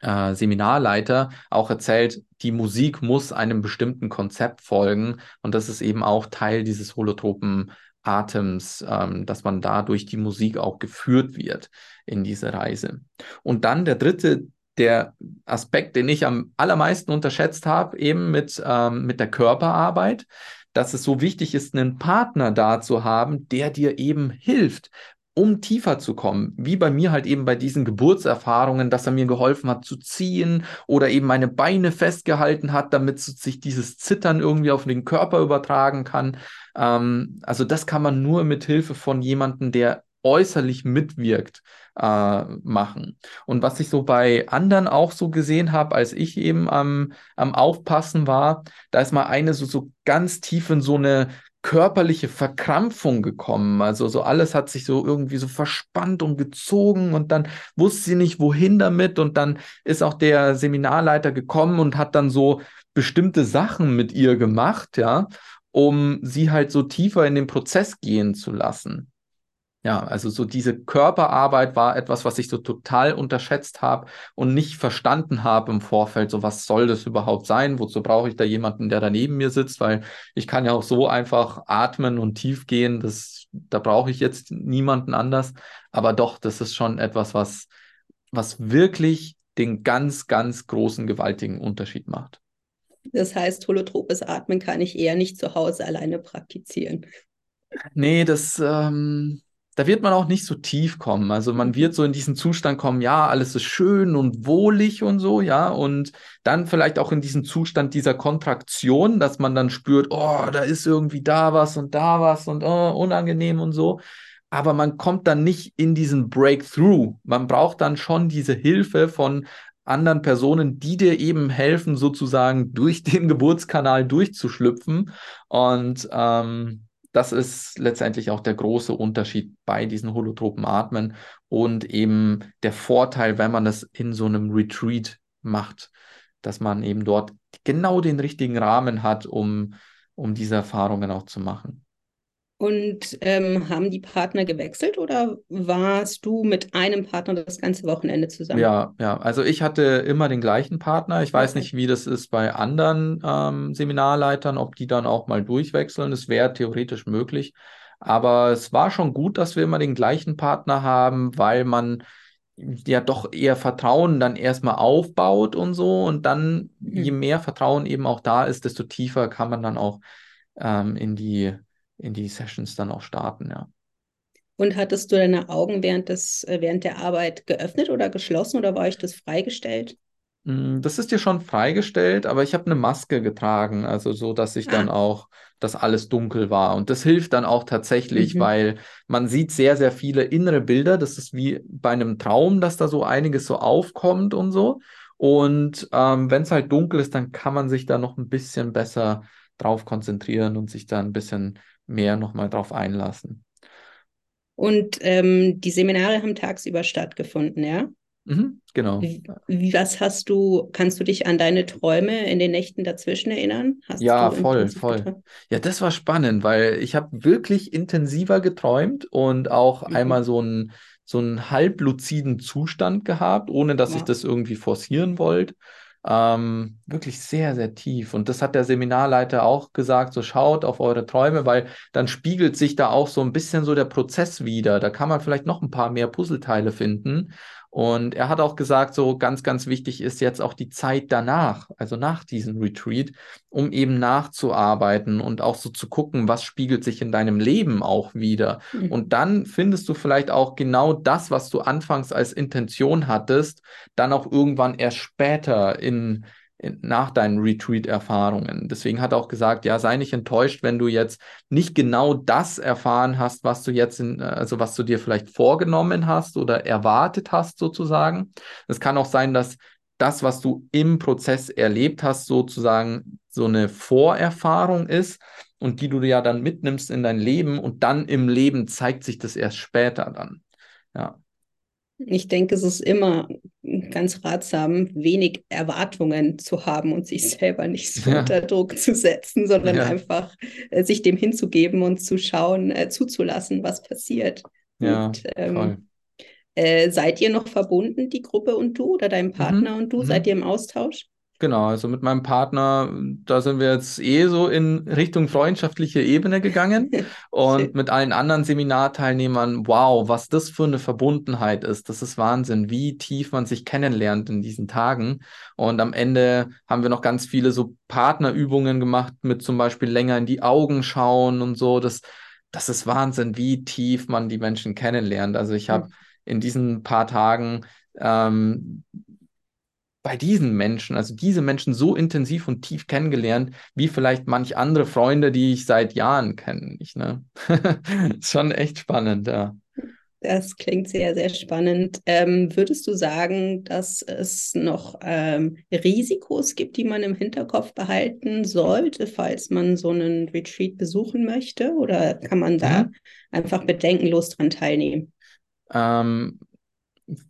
äh, Seminarleiter auch erzählt, die Musik muss einem bestimmten Konzept folgen und das ist eben auch Teil dieses holotropen Atems, ähm, dass man da durch die Musik auch geführt wird in diese Reise. Und dann der dritte, der Aspekt, den ich am allermeisten unterschätzt habe, eben mit, ähm, mit der Körperarbeit, dass es so wichtig ist, einen Partner da zu haben, der dir eben hilft, um tiefer zu kommen, wie bei mir halt eben bei diesen Geburtserfahrungen, dass er mir geholfen hat zu ziehen oder eben meine Beine festgehalten hat, damit sich dieses Zittern irgendwie auf den Körper übertragen kann. Ähm, also das kann man nur mit Hilfe von jemandem, der äußerlich mitwirkt, äh, machen. Und was ich so bei anderen auch so gesehen habe, als ich eben am, am Aufpassen war, da ist mal eine so, so ganz tief in so eine körperliche Verkrampfung gekommen. Also so alles hat sich so irgendwie so verspannt und gezogen und dann wusste sie nicht, wohin damit. Und dann ist auch der Seminarleiter gekommen und hat dann so bestimmte Sachen mit ihr gemacht, ja, um sie halt so tiefer in den Prozess gehen zu lassen. Ja, also so diese Körperarbeit war etwas, was ich so total unterschätzt habe und nicht verstanden habe im Vorfeld. So, was soll das überhaupt sein? Wozu brauche ich da jemanden, der da neben mir sitzt? Weil ich kann ja auch so einfach atmen und tief gehen. Das, da brauche ich jetzt niemanden anders. Aber doch, das ist schon etwas, was, was wirklich den ganz, ganz großen, gewaltigen Unterschied macht. Das heißt, holotropes Atmen kann ich eher nicht zu Hause alleine praktizieren. Nee, das, ähm, da wird man auch nicht so tief kommen. Also man wird so in diesen Zustand kommen, ja, alles ist schön und wohlig und so, ja, und dann vielleicht auch in diesen Zustand dieser Kontraktion, dass man dann spürt, oh, da ist irgendwie da was und da was und oh, unangenehm und so. Aber man kommt dann nicht in diesen Breakthrough. Man braucht dann schon diese Hilfe von anderen Personen, die dir eben helfen, sozusagen durch den Geburtskanal durchzuschlüpfen. Und ähm, das ist letztendlich auch der große Unterschied bei diesen holotropen Atmen und eben der Vorteil, wenn man das in so einem Retreat macht, dass man eben dort genau den richtigen Rahmen hat, um, um diese Erfahrungen auch zu machen. Und ähm, haben die Partner gewechselt oder warst du mit einem Partner das ganze Wochenende zusammen? Ja, ja. Also ich hatte immer den gleichen Partner. Ich weiß nicht, wie das ist bei anderen ähm, Seminarleitern, ob die dann auch mal durchwechseln. Das wäre theoretisch möglich. Aber es war schon gut, dass wir immer den gleichen Partner haben, weil man ja doch eher Vertrauen dann erstmal aufbaut und so. Und dann, mhm. je mehr Vertrauen eben auch da ist, desto tiefer kann man dann auch ähm, in die in die Sessions dann auch starten, ja. Und hattest du deine Augen während, des, äh, während der Arbeit geöffnet oder geschlossen oder war euch das freigestellt? Mm, das ist dir schon freigestellt, aber ich habe eine Maske getragen, also so, dass ich dann Ah, auch, dass alles dunkel war. Und das hilft dann auch tatsächlich, mhm. weil man sieht sehr, sehr viele innere Bilder. Das ist wie bei einem Traum, dass da so einiges so aufkommt und so. Und ähm, wenn es halt dunkel ist, dann kann man sich da noch ein bisschen besser drauf konzentrieren und sich da ein bisschen mehr nochmal drauf einlassen. Und ähm, die Seminare haben tagsüber stattgefunden, ja? Mhm, genau. Wie, was hast du, kannst du dich an deine Träume in den Nächten dazwischen erinnern? Hast Ja, voll, voll. geträumt? Ja, das war spannend, weil ich habe wirklich intensiver geträumt und auch einmal Mhm. so einen so einen halbluziden Zustand gehabt, ohne dass ich Wow. das irgendwie forcieren wollte. Ähm, wirklich sehr, sehr tief. Und das hat der Seminarleiter auch gesagt, so schaut auf eure Träume, weil dann spiegelt sich da auch so ein bisschen so der Prozess wieder. Da kann man vielleicht noch ein paar mehr Puzzleteile finden. Und er hat auch gesagt, so ganz, ganz wichtig ist jetzt auch die Zeit danach, also nach diesem Retreat um eben nachzuarbeiten und auch so zu gucken, was spiegelt sich in deinem Leben auch wieder. Und Mhm. dann findest du vielleicht auch genau das, was du anfangs als Intention hattest, dann auch irgendwann erst später in, nach deinen Retreat-Erfahrungen. Deswegen hat er auch gesagt, ja, sei nicht enttäuscht, wenn du jetzt nicht genau das erfahren hast, was du jetzt in, also was du dir vielleicht vorgenommen hast oder erwartet hast, sozusagen. Es kann auch sein, dass das, was du im Prozess erlebt hast, sozusagen so eine Vorerfahrung ist und die du ja dann mitnimmst in dein Leben und dann im Leben zeigt sich das erst später dann. Ja, Ich denke, es ist immer ganz ratsam, wenig Erwartungen zu haben und sich selber nicht so ja, unter Druck zu setzen, sondern ja, einfach äh, sich dem hinzugeben und zu schauen, äh, zuzulassen, was passiert. ja, Und ähm, äh, seid ihr noch verbunden, die Gruppe und du oder dein Partner Mhm, und du? Seid ihr mhm. im Austausch? Genau, also mit meinem Partner, da sind wir jetzt eh so in Richtung freundschaftliche Ebene gegangen. Und mit allen anderen Seminarteilnehmern, wow, was das für eine Verbundenheit ist. Das ist Wahnsinn, wie tief man sich kennenlernt in diesen Tagen. Und am Ende haben wir noch ganz viele so Partnerübungen gemacht, mit zum Beispiel länger in die Augen schauen und so. Das, das ist Wahnsinn, wie tief man die Menschen kennenlernt. Also ich habe in diesen paar Tagen ähm, bei diesen Menschen, also diese Menschen so intensiv und tief kennengelernt, wie vielleicht manch andere Freunde, die ich seit Jahren kenne. Ich, ne? Ist schon echt spannend, ja. Das klingt sehr, sehr spannend. Ähm, würdest du sagen, dass es noch ähm, Risikos gibt, die man im Hinterkopf behalten sollte, falls man so einen Retreat besuchen möchte? Oder kann man da Mhm. einfach bedenkenlos dran teilnehmen? Ähm,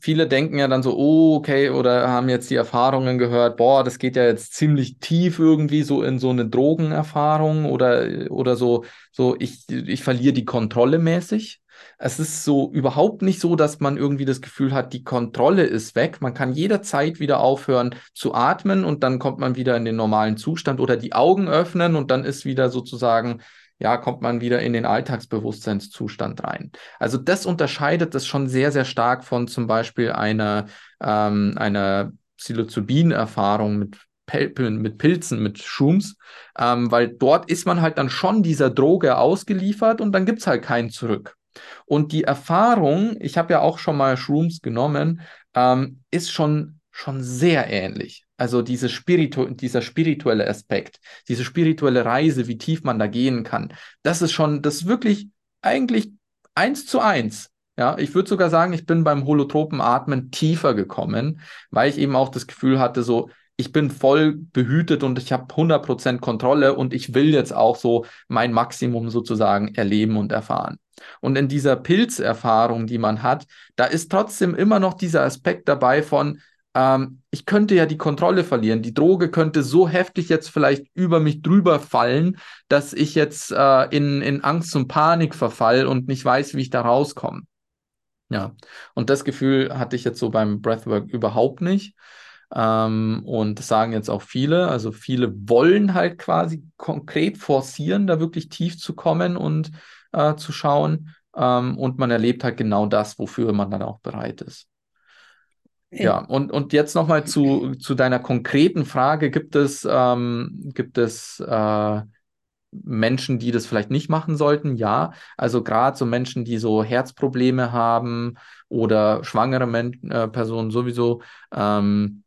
viele denken ja dann so, oh, okay, oder haben jetzt die Erfahrungen gehört, boah, das geht ja jetzt ziemlich tief irgendwie so in so eine Drogenerfahrung oder, oder so, so ich, ich verliere die Kontrolle mäßig. Es ist so überhaupt nicht so, dass man irgendwie das Gefühl hat, die Kontrolle ist weg. Man kann jederzeit wieder aufhören zu atmen und dann kommt man wieder in den normalen Zustand oder die Augen öffnen und dann ist wieder sozusagen, ja, kommt man wieder in den Alltagsbewusstseinszustand rein. Also das unterscheidet es schon sehr, sehr stark von zum Beispiel einer, ähm, einer Psilocybin-Erfahrung mit, Pel mit Pilzen, mit Shrooms, ähm, weil dort ist man halt dann schon dieser Droge ausgeliefert und dann gibt es halt keinen zurück. Und die Erfahrung, ich habe ja auch schon mal Shrooms genommen, ähm, ist schon, schon sehr ähnlich. Also diese Spiritu dieser spirituelle Aspekt, diese spirituelle Reise, wie tief man da gehen kann, das ist schon, das ist wirklich eigentlich eins zu eins. Ja, ich würde sogar sagen, ich bin beim holotropen Atmen tiefer gekommen, weil ich eben auch das Gefühl hatte, so, ich bin voll behütet und ich habe 100% Kontrolle und ich will jetzt auch so mein Maximum sozusagen erleben und erfahren. Und in dieser Pilzerfahrung, die man hat, da ist trotzdem immer noch dieser Aspekt dabei von, ähm, ich könnte ja die Kontrolle verlieren. Die Droge könnte so heftig jetzt vielleicht über mich drüber fallen, dass ich jetzt äh, in, in Angst und Panik verfall und nicht weiß, wie ich da rauskomme. Ja, und das Gefühl hatte ich jetzt so beim Breathwork überhaupt nicht. Ähm, und das sagen jetzt auch viele. Also viele wollen halt quasi konkret forcieren, da wirklich tief zu kommen und äh, zu schauen. Ähm, und man erlebt halt genau das, wofür man dann auch bereit ist. Ja, und, und jetzt nochmal zu, zu deiner konkreten Frage, gibt es, ähm, gibt es äh, Menschen, die das vielleicht nicht machen sollten, ja. Also gerade so Menschen, die so Herzprobleme haben oder schwangere Men äh, Personen sowieso, ähm,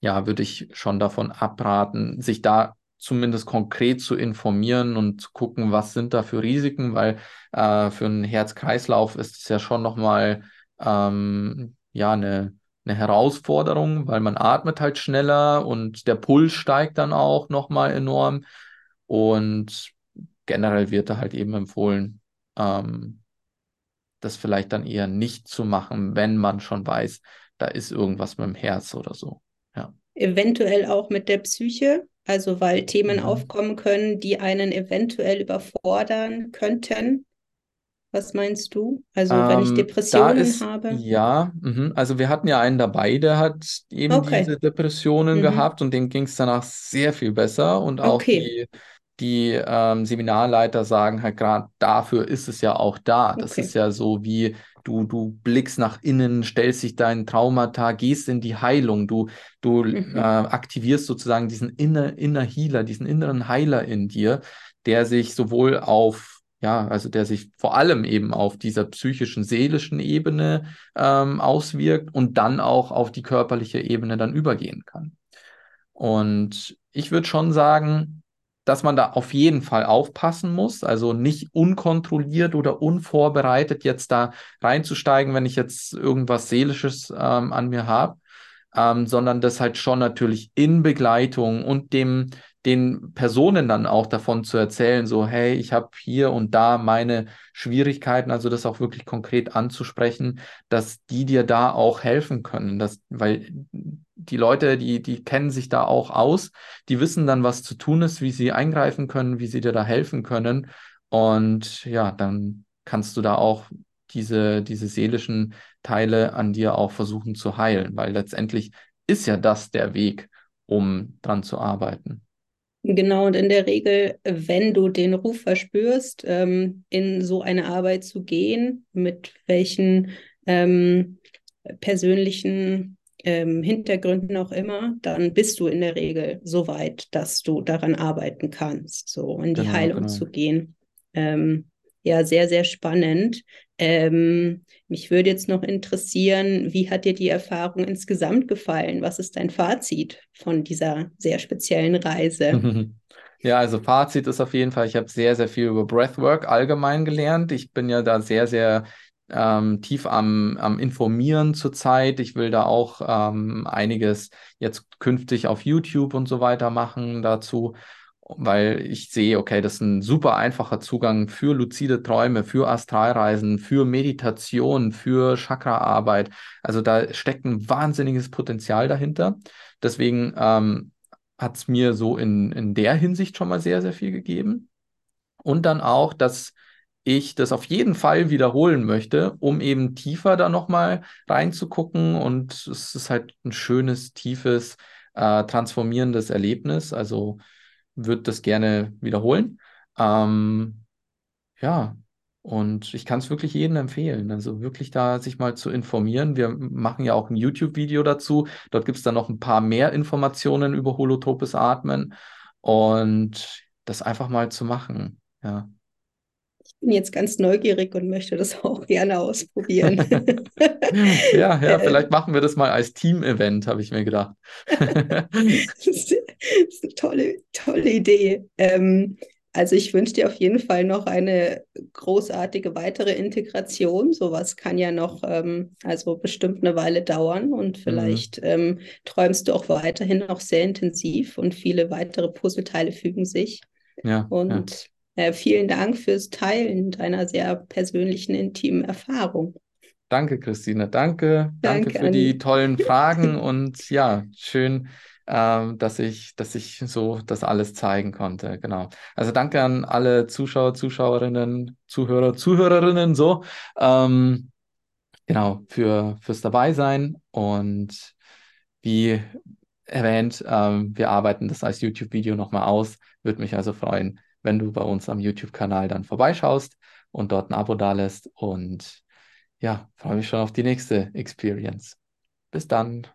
ja, würde ich schon davon abraten, sich da zumindest konkret zu informieren und zu gucken, was sind da für Risiken, weil äh, für einen Herz-Kreislauf ist es ja schon nochmal ähm, ja, eine, eine Herausforderung, weil man atmet halt schneller und der Puls steigt dann auch nochmal enorm. Und generell wird da halt eben empfohlen, ähm, das vielleicht dann eher nicht zu machen, wenn man schon weiß, da ist irgendwas mit dem Herz oder so. Ja. Eventuell auch mit der Psyche, also weil Themen mhm. aufkommen können, die einen eventuell überfordern könnten. Was meinst du? Also wenn ich Ähm, Depressionen ist, habe? ja, mhm. Also wir hatten ja einen dabei, der hat eben Okay. diese Depressionen Mhm. gehabt und dem ging es danach sehr viel besser. Und auch Okay. die, die ähm, Seminarleiter sagen halt gerade, dafür ist es ja auch da. Das ist Okay. ja so wie du, du blickst nach innen, stellst dich dein Traumata, gehst in die Heilung, du, du äh, Mhm. aktivierst sozusagen diesen inner, inner Healer, diesen inneren Heiler in dir, der sich sowohl auf ja, also der sich vor allem eben auf dieser psychischen, seelischen Ebene ähm, auswirkt und dann auch auf die körperliche Ebene dann übergehen kann. Und ich würde schon sagen, dass man da auf jeden Fall aufpassen muss, also nicht unkontrolliert oder unvorbereitet jetzt da reinzusteigen, wenn ich jetzt irgendwas Seelisches ähm, an mir habe, ähm, sondern das halt schon natürlich in Begleitung und dem den Personen dann auch davon zu erzählen, so, hey, ich habe hier und da meine Schwierigkeiten, also das auch wirklich konkret anzusprechen, dass die dir da auch helfen können, dass, weil die Leute, die, die kennen sich da auch aus, die wissen dann, was zu tun ist, wie sie eingreifen können, wie sie dir da helfen können und ja, dann kannst du da auch diese, diese seelischen Teile an dir auch versuchen zu heilen, weil letztendlich ist ja das der Weg, um dran zu arbeiten. Genau, und in der Regel, wenn du den Ruf verspürst, ähm, in so eine Arbeit zu gehen, mit welchen ähm, persönlichen ähm, Hintergründen auch immer, dann bist du in der Regel so weit, dass du daran arbeiten kannst, so in die Genau, Heilung genau. zu gehen. Ähm, ja, sehr, sehr spannend. Ähm, mich würde jetzt noch interessieren, wie hat dir die Erfahrung insgesamt gefallen? Was ist dein Fazit von dieser sehr speziellen Reise? Ja, also Fazit ist auf jeden Fall, ich habe sehr, sehr viel über Breathwork allgemein gelernt. Ich bin ja da sehr, sehr ähm, tief am, am Informieren zurzeit. Ich will da auch ähm, einiges jetzt künftig auf YouTube und so weiter machen dazu, weil ich sehe, okay, das ist ein super einfacher Zugang für luzide Träume, für Astralreisen, für Meditation, für Chakraarbeit. Also da steckt ein wahnsinniges Potenzial dahinter. Deswegen ähm, hat es mir so in, in der Hinsicht schon mal sehr, sehr viel gegeben. Und dann auch, dass ich das auf jeden Fall wiederholen möchte, um eben tiefer da nochmal reinzugucken. Und es ist halt ein schönes, tiefes, äh, transformierendes Erlebnis. Also würde das gerne wiederholen. Ähm, ja, und ich kann es wirklich jedem empfehlen. Also wirklich da sich mal zu informieren. Wir machen ja auch ein YouTube-Video dazu. Dort gibt es dann noch ein paar mehr Informationen über holotropes Atmen und das einfach mal zu machen. Ja. Ich bin jetzt ganz neugierig und möchte das auch gerne ausprobieren. Ja, ja, Äh, vielleicht machen wir das mal als Team-Event, habe ich mir gedacht. das ist, eine tolle, tolle Idee. Ähm, also ich wünsche dir auf jeden Fall noch eine großartige weitere Integration. Sowas kann ja noch, ähm, also bestimmt eine Weile dauern und Mhm. vielleicht ähm, träumst du auch weiterhin noch sehr intensiv und viele weitere Puzzleteile fügen sich. Ja, ja. Äh, vielen Dank fürs Teilen deiner sehr persönlichen, intimen Erfahrung. Danke, Christine. Danke, danke Danke, für die tollen Fragen und ja, schön, ähm, dass ich, dass ich so das alles zeigen konnte. Genau. Also danke an alle Zuschauer, Zuschauerinnen, Zuhörer, Zuhörerinnen, so, ähm, genau, für, fürs Dabeisein und wie erwähnt, ähm, wir arbeiten das als YouTube-Video nochmal aus. Würde mich also freuen, wenn du bei uns am YouTube-Kanal dann vorbeischaust und dort ein Abo dalässt und ja, freue mich schon auf die nächste Experience. Bis dann.